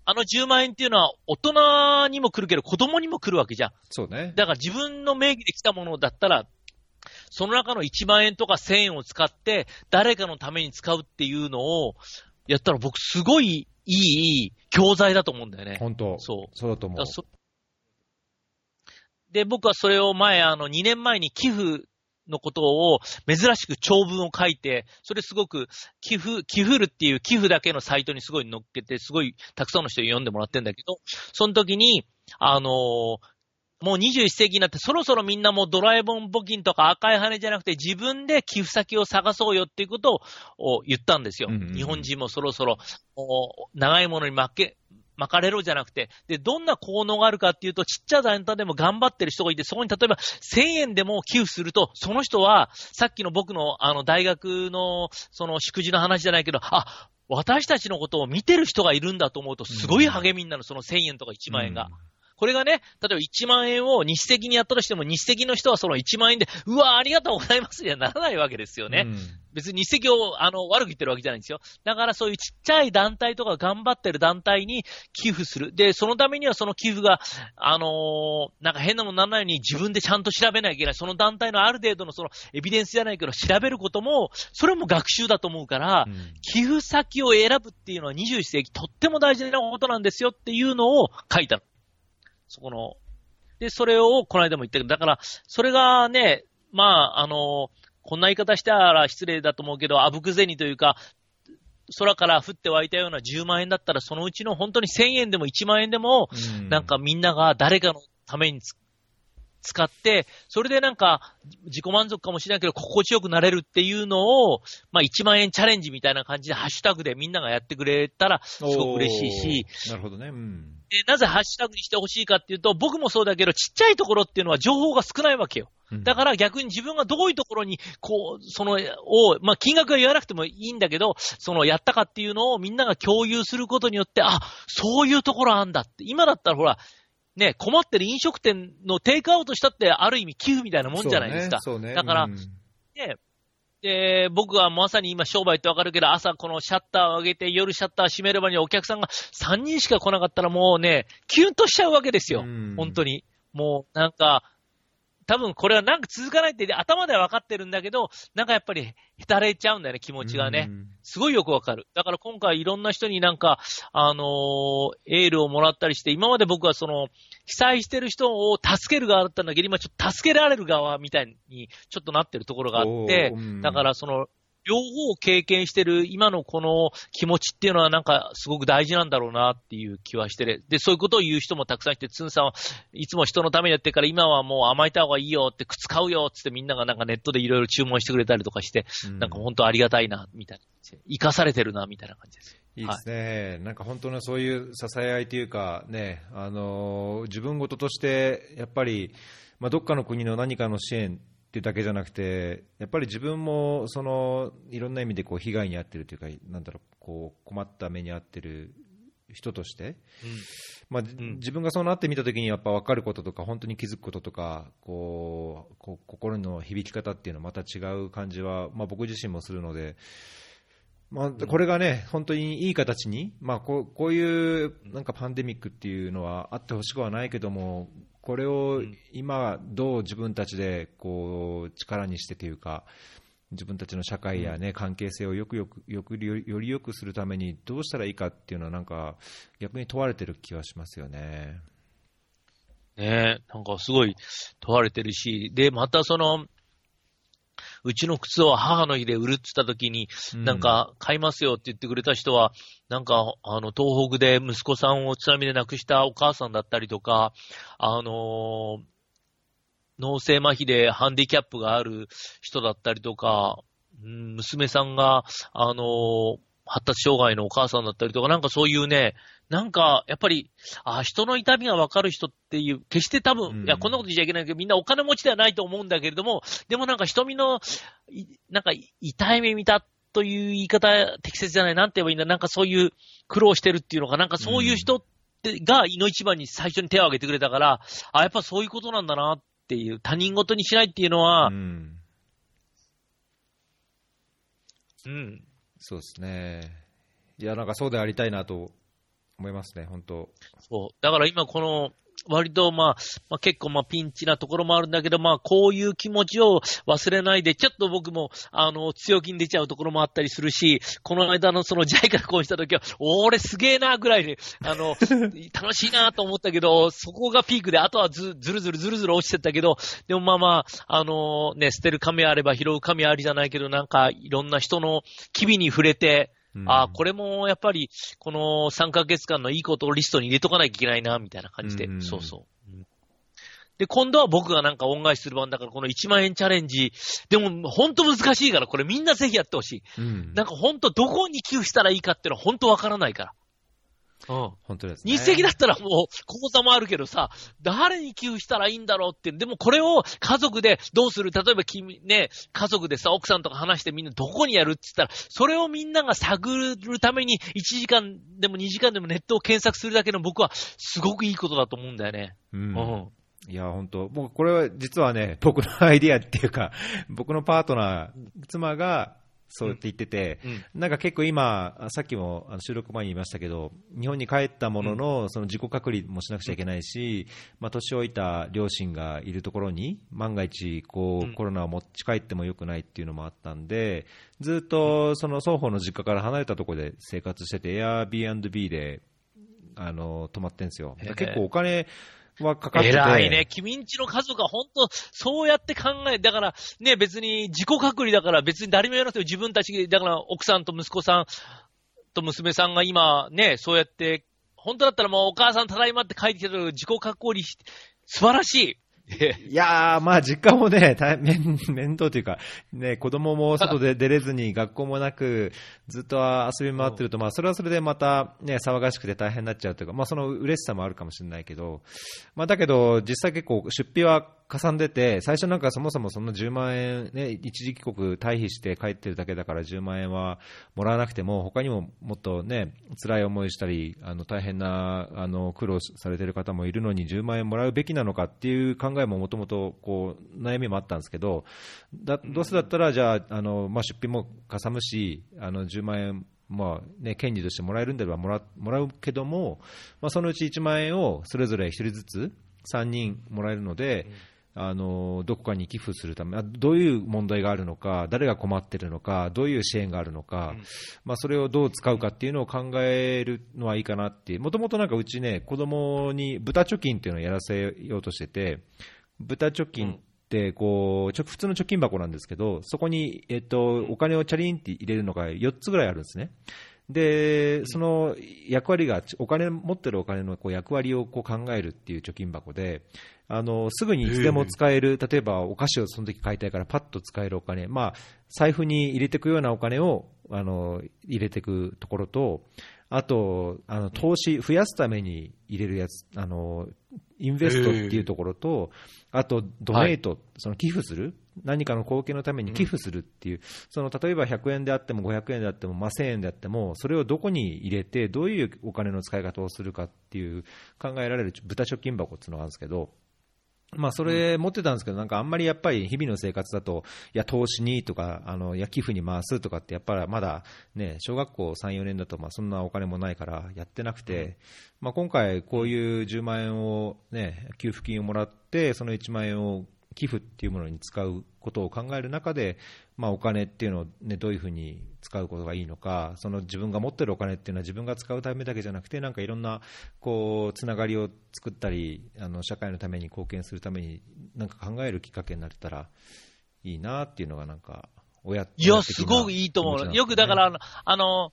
あの10万円っていうのは大人にも来るけど子供にも来るわけじゃん。そうね。だから自分の名義で来たものだったら、その中の1万円とか1000円を使って、誰かのために使うっていうのを、やったら僕すごいいい教材だと思うんだよね。本当。そう。そうだと思うで、僕はそれを前、あの、2年前に寄付のことを珍しく長文を書いて、それすごく寄付、寄付るっていう寄付だけのサイトにすごい載っけて、すごいたくさんの人に読んでもらってんだけど、その時に、あのーもう21世紀になってそろそろみんなもうドラえもん募金とか赤い羽じゃなくて自分で寄付先を探そうよっていうことを言ったんですよ。うんうんうん日本人もそろそろお長いものに負け、巻かれろじゃなくて、で、どんな効能があるかっていうと、ちっちゃな団体でも頑張ってる人がいて、そこに例えば1000円でも寄付すると、その人は、さっきの僕のあの大学のその祝辞の話じゃないけど、あ、私たちのことを見てる人がいるんだと思うと、すごい励みになる、その1000円とか1万円が。これがね、例えば1万円を日赤にやったとしても、日赤の人はその1万円で、うわ、ありがとうございますにはならないわけですよね。うん別に日赤をあの悪く言ってるわけじゃないんですよ。だからそういうちっちゃい団体とか頑張ってる団体に寄付する。で、そのためにはその寄付が、あのーなんか変なものにならないように自分でちゃんと調べなきゃいけない。その団体のある程度のそのエビデンスじゃないけど調べることも、それも学習だと思うから、うん寄付先を選ぶっていうのは21世紀とっても大事なことなんですよっていうのを書いたの。そこの。で、それをこの間も言ったけど、だから、それがね、まあ、あの、こんな言い方したら失礼だと思うけど、あぶく銭というか、空から降って湧いたような10万円だったら、そのうちの本当に1000円でも1万円でも、うんなんかみんなが誰かのためにつ使って、それでなんか、自己満足かもしれないけど、心地よくなれるっていうのを、まあ1万円チャレンジみたいな感じでハッシュタグでみんながやってくれたら、すごく嬉しいし、なるほどね。うん。でなぜハッシュタグにしてほしいかっていうと、僕もそうだけど、ちっちゃいところっていうのは情報が少ないわけよ。だから逆に自分がどういうところに、こう、その、を、まあ、金額は言わなくてもいいんだけど、その、やったかっていうのをみんなが共有することによって、あ、そういうところあんだって。今だったらほら、ね、困ってる飲食店のテイクアウトしたって、ある意味寄付みたいなもんじゃないですか。そうね。そうねだからうんね、で、僕はまさに今商売ってわかるけど、朝このシャッターを上げて夜シャッター閉める場にお客さんが3人しか来なかったらもうね、キュンとしちゃうわけですよ。うん本当に。もうなんか、多分これはなんか続かないって頭では分かってるんだけど、なんかやっぱりへたれちゃうんだよね、気持ちがね。うんすごいよくわかる。だから今回いろんな人になんか、あのーエールをもらったりして、今まで僕はその、被災してる人を助ける側だったんだけど、今ちょっと助けられる側みたいにちょっとなってるところがあってだからその、両方経験してる今のこの気持ちっていうのはなんかすごく大事なんだろうなっていう気はしてる。で、そういうことを言う人もたくさんいて、ツンさんはいつも人のためにやってるから今はもう甘えた方がいいよって靴買うよってってみんながなんかネットでいろいろ注文してくれたりとかして、なんか本当ありがたいな、みたいな。生かされてるな、みたいな感じです。いいですね、なんか本当のそういう支え合いというか、ね、あのー自分事として、やっぱり、まあ、どっかの国の何かの支援っていうだけじゃなくて、やっぱり自分もそのいろんな意味でこう被害に遭ってるというか、なんだろう、こう困った目に遭ってる人として、まあ、ん自分がそうなってみたときに、やっぱ分かることとか、本当に気づくこととか、こうこう心の響き方っていうのはまた違う感じは、まあ、僕自身もするので。まあ、これがね、本当にいい形に、まあ、こうこういうなんかパンデミックっていうのはあってほしくはないけども、これを今、どう自分たちでこう力にしてというか、自分たちの社会や、ね関係性をよくよくよくより良くするためにどうしたらいいかっていうのは、なんか逆に問われてる気はしますよね。ねえ、なんかすごい問われてるし、で、またその、うちの靴を母の日で売るって言った時に、うん。なんか買いますよって言ってくれた人は、なんかあの東北で息子さんを津波で亡くしたお母さんだったりとか、あのー脳性麻痺でハンディキャップがある人だったりとか、うん娘さんが、あのー発達障害のお母さんだったりとか、なんかそういうね、なんか、やっぱり、あ人の痛みがわかる人っていう、決して多分、うん。いや、こんなこと言っちゃいけないけど、みんなお金持ちではないと思うんだけれども、でもなんか瞳の、いなんか、痛い目見たという言い方、適切じゃない、なんて言えばいいんだ、なんかそういう苦労してるっていうのか、なんかそういう人って、が、いの一番に最初に手を挙げてくれたから、あ、やっぱそういうことなんだなっていう、他人事にしないっていうのはう、ん。うん、そうですね。いや、なんかそうでありたいなと思いますね、本当。そう。だから今この、割とまあ、まあ、結構まあピンチなところもあるんだけど、まあこういう気持ちを忘れないで、ちょっと僕もあの強気に出ちゃうところもあったりするし、この間のそのジャイからこうした時は、俺すげえなぐらいで、あの、*laughs* 楽しいなと思ったけど、そこがピークで、あとはずずるずるずるずる落ちてったけど、でもまあまあ、あのね、捨てる神あれば拾う神ありじゃないけど、なんかいろんな人の機微に触れて、ああ、これ、れもやっぱり、この3ヶ月間のいいことをリストに入れとかなきゃいけないな、みたいな感じで。うんそうそう。うんで、今度は僕がなんか恩返しする番だから、この1万円チャレンジ。でも、ほんと難しいから、これみんなぜひやってほしい。うんなんかほんとどこに寄付したらいいかっていうのはほんとわからないから。うん。本当ですね。日赤だったらもう、口座もあるけどさ、誰に寄付したらいいんだろうって。でもこれを家族でどうする？例えば君、ね、家族でさ、奥さんとか話してみんなどこにやるって言ったら、それをみんなが探るために1時間でも2時間でもネットを検索するだけの僕はすごくいいことだと思うんだよね。ううんん。いや、本当、僕、これは実はね、僕のアイディアっていうか、僕のパートナー、妻がそうやって言ってて、うん。なんか結構今、あさっきも収録前に言いましたけど、日本に帰ったものの、その自己隔離もしなくちゃいけないし、まあ、年老いた両親がいるところに、万が一こうコロナを持ち帰ってもよくないっていうのもあったんで、ずっとその双方の実家から離れたところで生活してて、Airbnb であの泊まってんですよ。結構お金はかかってて。偉いね。君んちの家族は本当、そうやって考え、だから、ね、別に自己隔離だから別に誰もやらなくても自分たち、だから奥さんと息子さんと娘さんが今、ね、そうやって、本当だったらもうお母さんただいまって書いてきたけど、自己隔離し、素晴らしい。いやー、まあ実家もね、大面面倒というか、ね、子供も外で出れずに学校もなく、ずっと遊び回ってると、まあそれはそれでまたね、騒がしくて大変になっちゃうというか、まあその嬉しさもあるかもしれないけど、まあだけど実際結構出費はかさんでて、最初なんかそもそもその10万円、ね、一時帰国退避して帰ってるだけだから10万円はもらわなくても、他にももっとね、辛い思いしたり、あの大変なあの苦労されてる方もいるのに10万円もらうべきなのかっていう考えももともと悩みもあったんですけど、だどうせだったら、じゃあ、あのまあ、出費もかさむし、あの10万円まあね、権利としてもらえるんであればもらもらうけども、まあ、そのうち1万円をそれぞれ1人ずつ3人もらえるので、あのどこかに寄付するため、どういう問題があるのか、誰が困っているのか、どういう支援があるのか、うん、まあ、それをどう使うかっていうのを考えるのはいいかなって、もともとなんかうちね、子供に豚貯金っていうのをやらせようとしてて、豚貯金ってこう、普通の貯金箱なんですけど、そこに、えっと、お金をチャリンって入れるのが4つぐらいあるんですね。で、その役割が、お金、持ってるお金のこう役割をこう考えるっていう貯金箱で、あのすぐにいつでも使える、例えばお菓子をその時買いたいからパッと使えるお金、まあ、財布に入れていくようなお金をあの入れていくところと、あと、あの投資、増やすために入れるやつ、あのインベストっていうところと、あと、ドネート、はい、その寄付する、何かの貢献のために寄付するっていう、うん、その例えば100円であっても500円であっても、まあ、1000円であっても、それをどこに入れて、どういうお金の使い方をするかっていう考えられる豚貯金箱っていうのがあるんですけど、まあ、それ持ってたんですけど、なんかあんまりやっぱり日々の生活だと、いや、投資にとか、あの、いや、寄付に回すとかって、やっぱりまだね、小学校3、4年だと、まあ、そんなお金もないからやってなくて、まあ、今回こういう10万円をね、給付金をもらって、その1万円を寄付っていうものに使うことを考える中で、まあ、お金っていうのを、ね、どういうふうに使うことがいいのか、その自分が持ってるお金っていうのは自分が使うためだけじゃなくて、なんかいろんなこうつながりを作ったり、あの社会のために貢献するために、なんか考えるきっかけになれたらいいなっていうのが、なんか、親いや、すごくいいと思う、よくだから、あの、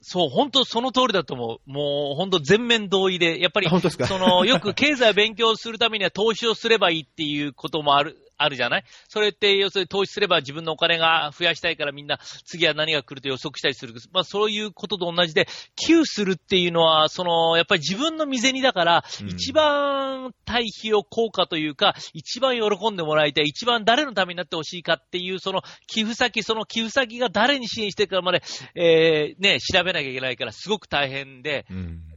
そう、本当その通りだと思う。もう本当全面同意で、やっぱり、その、よく経済を勉強するためには投資をすればいいっていうこともある、あるじゃない？それって、要するに投資すれば自分のお金が増やしたいからみんな次は何が来ると予測したりする。まあそういうことと同じで、寄付するっていうのは、その、やっぱり自分の身銭だから、一番対比を効果というか、一番喜んでもらいたい、一番誰のためになってほしいかっていう、その寄付先、その寄付先が誰に支援してるかまで、えー、ね、調べなきゃいけないから、すごく大変で、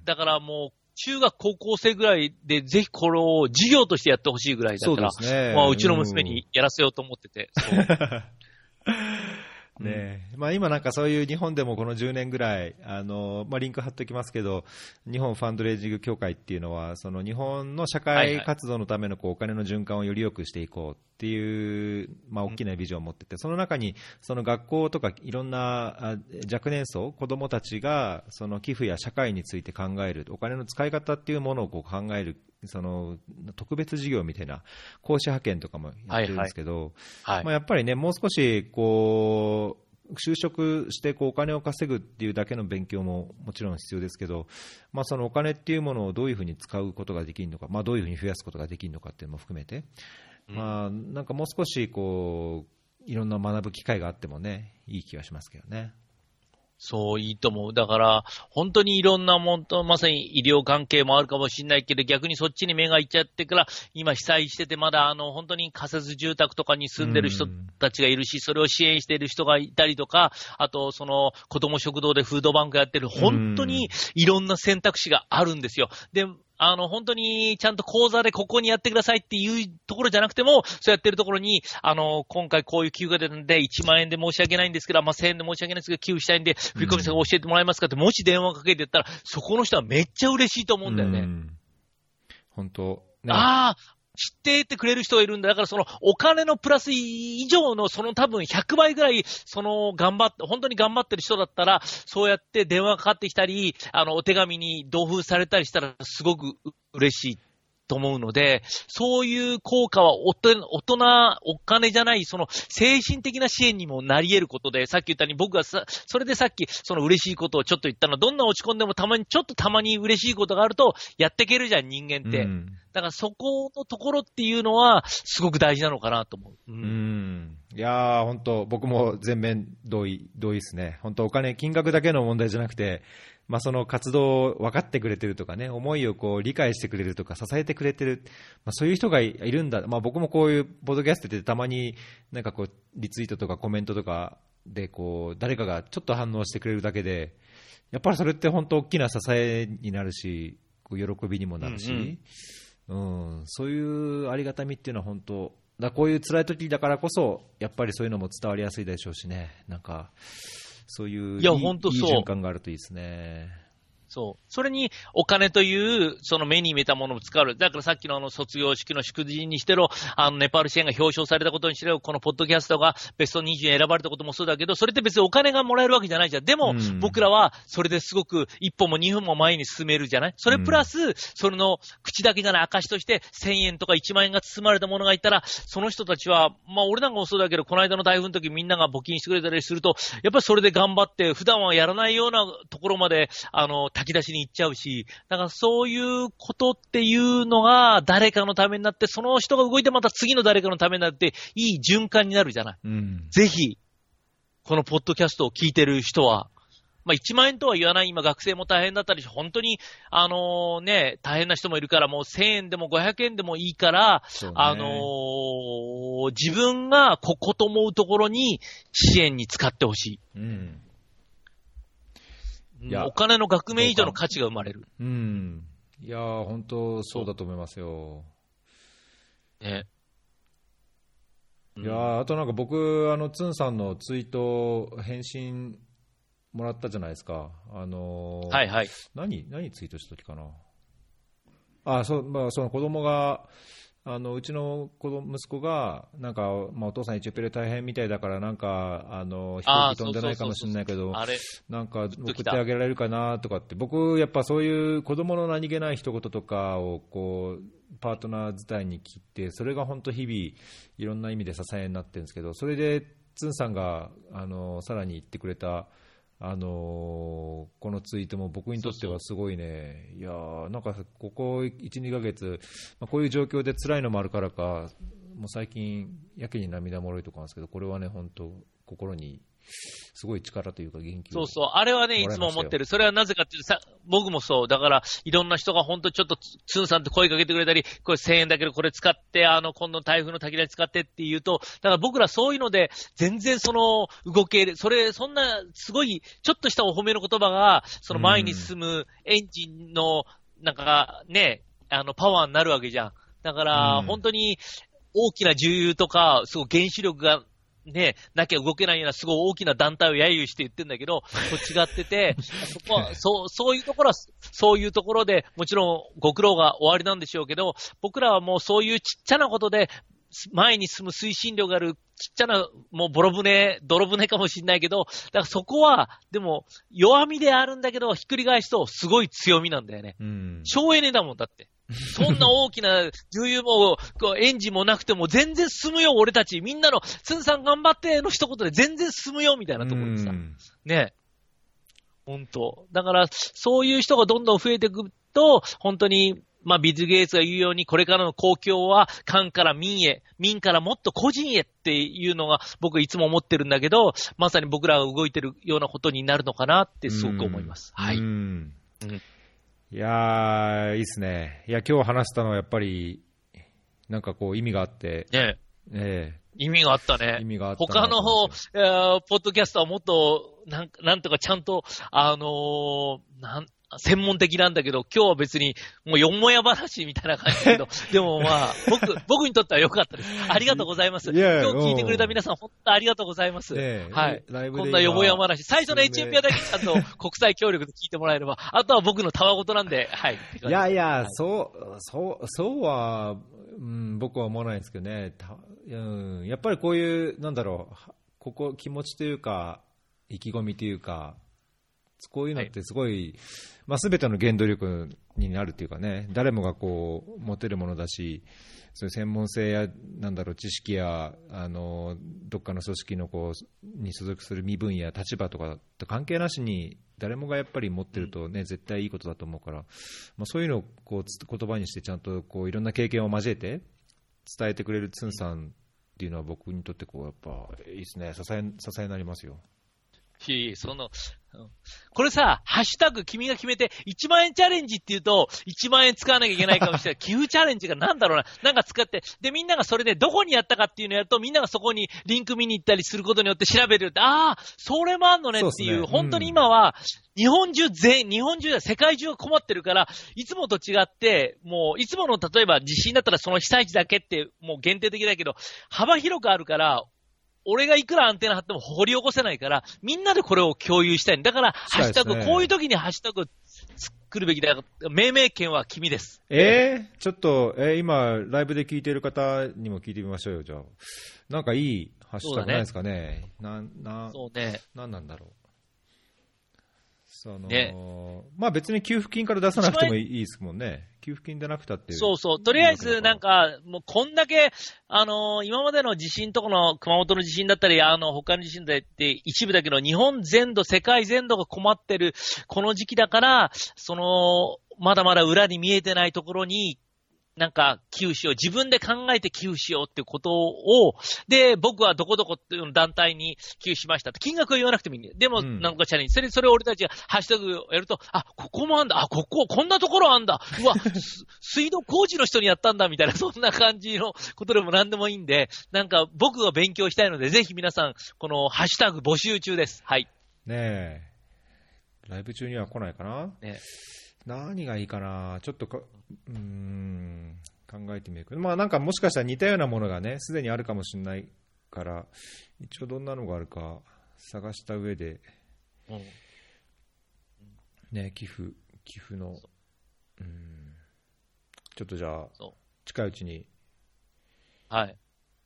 だからもう、中学、高校生ぐらいで、ぜひこれを授業としてやってほしいぐらいだから、うね、まあ、うちの娘にやらせようと思ってて。*laughs* ね。まあ、今なんかそういう日本でもこの10年ぐらい、あのまあ、リンク貼っておきますけど、日本ファンドレイジング協会っていうのは、その日本の社会活動のためのこうお金の循環をより良くしていこうっていう、まあ、大きなビジョンを持ってて、その中にその学校とかいろんな若年層、子どもたちがその寄付や社会について考える、お金の使い方っていうものをこう考えるその特別授業みたいな講師派遣とかもやってるんですけど、はいはい、まあ、やっぱりね、もう少しこう就職してこうお金を稼ぐっていうだけの勉強ももちろん必要ですけど、まあ、そのお金っていうものをどういうふうに使うことができるのか、まあ、どういうふうに増やすことができるのかっていうのも含めて、うん、まあ、なんかもう少しこういろんな学ぶ機会があってもね、いい気がしますけどね。そう、いいと思う。だから、本当にいろんなもんと、まさに医療関係もあるかもしれないけど、逆にそっちに目がいっちゃってから、今被災してて、まだあの、本当に仮設住宅とかに住んでる人たちがいるし、それを支援している人がいたりとか、あと、その、子供食堂でフードバンクやってる、本当にいろんな選択肢があるんですよ。で、あの、本当にちゃんと講座でここにやってくださいっていうところじゃなくても、そうやってるところに、あの、今回こういう寄付が出たんで、1万円で申し訳ないんですけど、まあ、1000円で申し訳ないんですけど、寄付したいんで、振込先教えてもらえますかって、もし電話かけてったら、そこの人はめっちゃ嬉しいと思うんだよね。本当。ね、ああ、知ってってくれる人がいるんだ。だからそのお金のプラス以上のその多分100倍ぐらい、その頑張って、本当に頑張ってる人だったら、そうやって電話かかってきたり、あの、お手紙に同封されたりしたらすごく嬉しいと思うので、そういう効果は大人、お金じゃない、その精神的な支援にもなり得ることで、さっき言ったように僕がさ、それでさっきその嬉しいことをちょっと言ったのは、どんな落ち込んでもたまに、ちょっとたまに嬉しいことがあると、やっていけるじゃん、人間って。うん、だからそこのところっていうのは、すごく大事なのかなと思う。うん。うんいやー、本当僕も全面同意、同意ですね。本当お金、金額だけの問題じゃなくて、まあ、その活動を分かってくれてるとかね、思いをこう理解してくれるとか、支えてくれてる、まあ、そういう人がいるんだ、まあ、僕もこういうポッドキャストでたまになんかこうリツイートとかコメントとかでこう誰かがちょっと反応してくれるだけで、やっぱりそれって本当大きな支えになるし、こう喜びにもなるし、うん、うん、そういうありがたみっていうのは本当、だこういう辛い時だからこそ、やっぱりそういうのも伝わりやすいでしょうしね、なんか、そういういや、本当そう。いい循環があるといいですね。そう。それにお金という、その目に見えたものを使う。だからさっきのあの卒業式の祝辞にしてろ、あのネパール支援が表彰されたことにしろ、このポッドキャストがベスト20に選ばれたこともそうだけど、それって別にお金がもらえるわけじゃないじゃん。でも、うん、僕らはそれですごく一歩も二歩も前に進めるじゃない？それプラス、それの口だけじゃない証として1000円とか1万円が包まれたものがいたら、その人たちは、まあ俺なんかもそうだけど、この間の台風の時みんなが募金してくれたりすると、やっぱりそれで頑張って、普段はやらないようなところまで、あの、炊き出しに行っちゃうし、し、だからそういうことっていうのが誰かのためになって、その人が動いてまた次の誰かのためになって、いい循環になるじゃない。うん、ぜひ、このポッドキャストを聞いてる人は、まあ、1万円とは言わない、今学生も大変だったりし、本当に、あのね、大変な人もいるから、もう1000円でも500円でもいいから、ね、あのー、自分がここと思うところに支援に使ってほしい。うんいやお金の額面以上の価値が生まれる。うん。いやー、本当そうだと思いますよ。ね。いやー、あとなんか僕、あの、ツンさんのツイート、返信もらったじゃないですか。あのー、はいはい。何、何ツイートした時かな。あ、そう、まあ、その子供が、あのうちの子供息子が、なんか、まあ、お父さん、エチオピアで大変みたいだから、なんかあの飛行機飛んでないかもしれないけど、なんか送ってあげられるかなとかって、僕、やっぱそういう子供の何気ない一言とかをこうパートナー伝いに切って、それが本当、日々、いろんな意味で支えになってるんですけど、それで、つんさんがあのさらに言ってくれた、あのー、このツイートも僕にとってはすごいね、いやなんかここ1、2ヶ月、まあ、こういう状況で辛いのもあるからか、もう最近、やけに涙もろいとこなんですけど、これはね、本当、心にすごい力というか元気そうそう。あれはね、いつも思ってる。それはなぜかっていうとさ、僕もそう。だから、いろんな人が本当ちょっと、ツンさんって声かけてくれたり、これ1000円だけどこれ使って、あの、今度台風の炊き出し使ってって言うと、だから僕らそういうので、全然その、動け、それ、そんな、すごい、ちょっとしたお褒めの言葉が、その前に進むエンジンの、なんか、ね、あの、パワーになるわけじゃん。だから、本当に、大きな重油とか、すごい原子力がね、なきゃ動けないようなすごい大きな団体を揶揄して言ってんだけど、と違ってて、*laughs* そこは、そう、そういうところは、そういうところで、もちろんご苦労が終わりなんでしょうけど、僕らはもうそういうちっちゃなことで、前に進む推進力があるちっちゃな、もうボロ船、泥船かもしんないけど、だからそこは、でも、弱みであるんだけど、ひっくり返すと、すごい強みなんだよね。うん。省エネだもん、だって。*laughs* そんな大きな重油も、エンジンもなくても全然進むよ、俺たち。みんなの、つんさん頑張っての一言で全然進むよ、みたいなところでさ。ね。本当だから、そういう人がどんどん増えていくと、本当に、まあ、ビズ・ゲイツが言うように、これからの公共は、官から民へ、民からもっと個人へっていうのが、僕いつも思ってるんだけど、まさに僕らが動いてるようなことになるのかなってすごく思います。はい。うんいやー、いいっすね。いや、今日話したのはやっぱり、なんかこう意味があって。ねえ。意味があったね。意味があった。他の方、えー、ポッドキャストはもっと、なんなんとかちゃんと、あのー、なん、専門的なんだけど、今日は別に、もうよもや話みたいな感じだけど、*laughs* でもまあ、僕、僕にとっては良かったです。*laughs* ありがとうございます。今日聞いてくれた皆さん、本当ありがとうございます。はい。こんなよもや話。最初のエチオピアだけちゃんと国際協力で聞いてもらえれば、あとは僕のたわごとなんで、はい。いやいや、はい、そう、そう、そうは、うん、僕は思わないんですけどね。うん、やっぱりこういう、なんだろう、ここ、気持ちというか、意気込みというか、こういうのってすごい、まあ、全ての原動力になるっていうかね、誰もがこう持てるものだし、そういう専門性やなんだろう知識やあのどっかの組織のこうに所属する身分や立場とかと関係なしに誰もがやっぱり持ってるとね、絶対いいことだと思うから、まあ、そういうのをこうつ言葉にしてちゃんとこういろんな経験を交えて伝えてくれるツンさんっていうのは僕にとってこうやっぱいいですね。支え支えになりますよ。いえいえ、その、うん。これさ、ハッシュタグ君が決めて、1万円チャレンジって言うと、1万円使わなきゃいけないかもしれない。*laughs* 寄付チャレンジがなんだろうな。なんか使って、で、みんながそれでどこにやったかっていうのをやると、みんながそこにリンク見に行ったりすることによって調べるって、ああ、それもあんのねっていう、そうですね本当に今は、日本中全、日本中で世界中が困ってるから、いつもと違って、もう、いつもの例えば地震だったらその被災地だけって、もう限定的だけど、幅広くあるから、俺がいくらアンテナ張っても掘り起こせないから、みんなでこれを共有したいんだから、ハッシュタグ、こういう時にハッシュタグ作るべきだよ。命名権は君です。えー、ちょっと、えー今、ライブで聞いてる方にも聞いてみましょうよ、じゃあ。なんかいいハッシュタグないですかね？なん、な、そうね。なんなんだろう？その、ねまあ別に給付金から出さなくてもいいですもんね。給付金でなくたって。そうそう。とりあえず、なんか、もうこんだけ、あのー今までの地震とこの熊本の地震だったり、あの、他の地震だって一部だけど、日本全土、世界全土が困ってる、この時期だから、その、まだまだ裏に見えてないところに、なんか、寄付しよう。自分で考えて寄付しようってことを、で、僕はどこどこっていう団体に寄付しましたって。金額は言わなくてもいいんだよ。でも、うんなんかチャレンジ。それ、それを俺たちがハッシュタグをやると、あ、ここもあんだ。あ、ここ、こんなところあんだ。うわ、す *laughs* 水道工事の人にやったんだ、みたいな、そんな感じのことでも何でもいいんで、なんか僕が勉強したいので、ぜひ皆さん、このハッシュタグ募集中です。はい。ねえ。ライブ中には来ないかなね何がいいかなちょっとか、うーん、考えてみるけど、まあなんかもしかしたら似たようなものがね、すでにあるかもしれないから、一応どんなのがあるか探した上で、うん。ね、寄付、寄付の、う。ん、ちょっとじゃあそ、近いうちに、はい。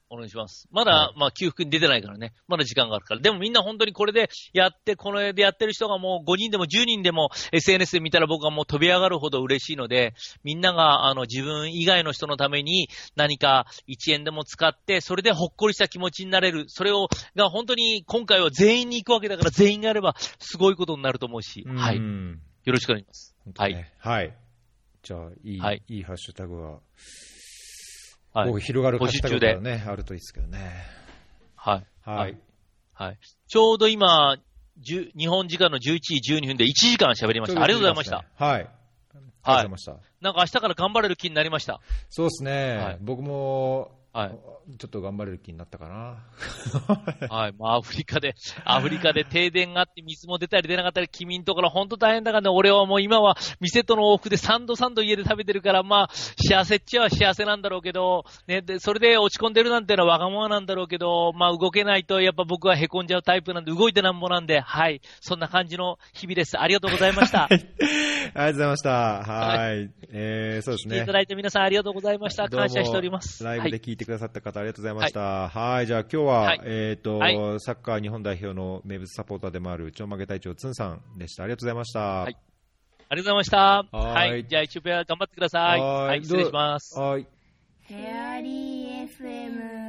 お願いします。まだ、はまあ、給付金出てないからね。まだ時間があるから。でもみんな本当にこれでやって、これでやってる人がもう5人でも10人でも SNS で見たら僕はもう飛び上がるほど嬉しいので、みんなが、あの、自分以外の人のために何か1円でも使って、それでほっこりした気持ちになれる。それを、が本当に今回は全員に行くわけだから全員がやればすごいことになると思うし、はい。ようんろしくお願いします。本当ねはい。じゃあ、いい、はいいいハッシュタグが、はいこう。広がるハッシュタグ募集中がね、あるといいですけどね。はい。はい。はいはい。ちょうど今、10日本時間の11時12分で1時間喋りました。ありがとうございました。。はい。ありがとうございました。なんか明日から頑張れる気になりました。そうですね、はい僕も、はい。ちょっと頑張れる気になったかな。はい。まあ、アフリカで、アフリカで停電があって水も出たり出なかったり、君んところ本当大変だからね、俺はもう今は店との往復で3度3度家で食べてるから、まあ、幸せっちゃ幸せなんだろうけど、ね、で、それで落ち込んでるなんてのはわがままなんだろうけど、まあ、動けないとやっぱ僕は凹んじゃうタイプなんで、動いてなんぼなんで、はい。そんな感じの日々です。ありがとうございました。*laughs* ありがとうございました。はい。えー、そうですね聞いていた。だいて皆さんありがとうございました。感謝しております。ライブではい。聞いてくださった方、ありがとうございました。はい、じゃあ今日は、はいえっ、と、はいサッカー日本代表の名物サポーターでもある、ちょんまげ隊長つんさんでした。ありがとうございました。はいありがとうございました。ははいい。じゃあ、一応頑張ってください。はーいはい。失礼します。はい。フェアリー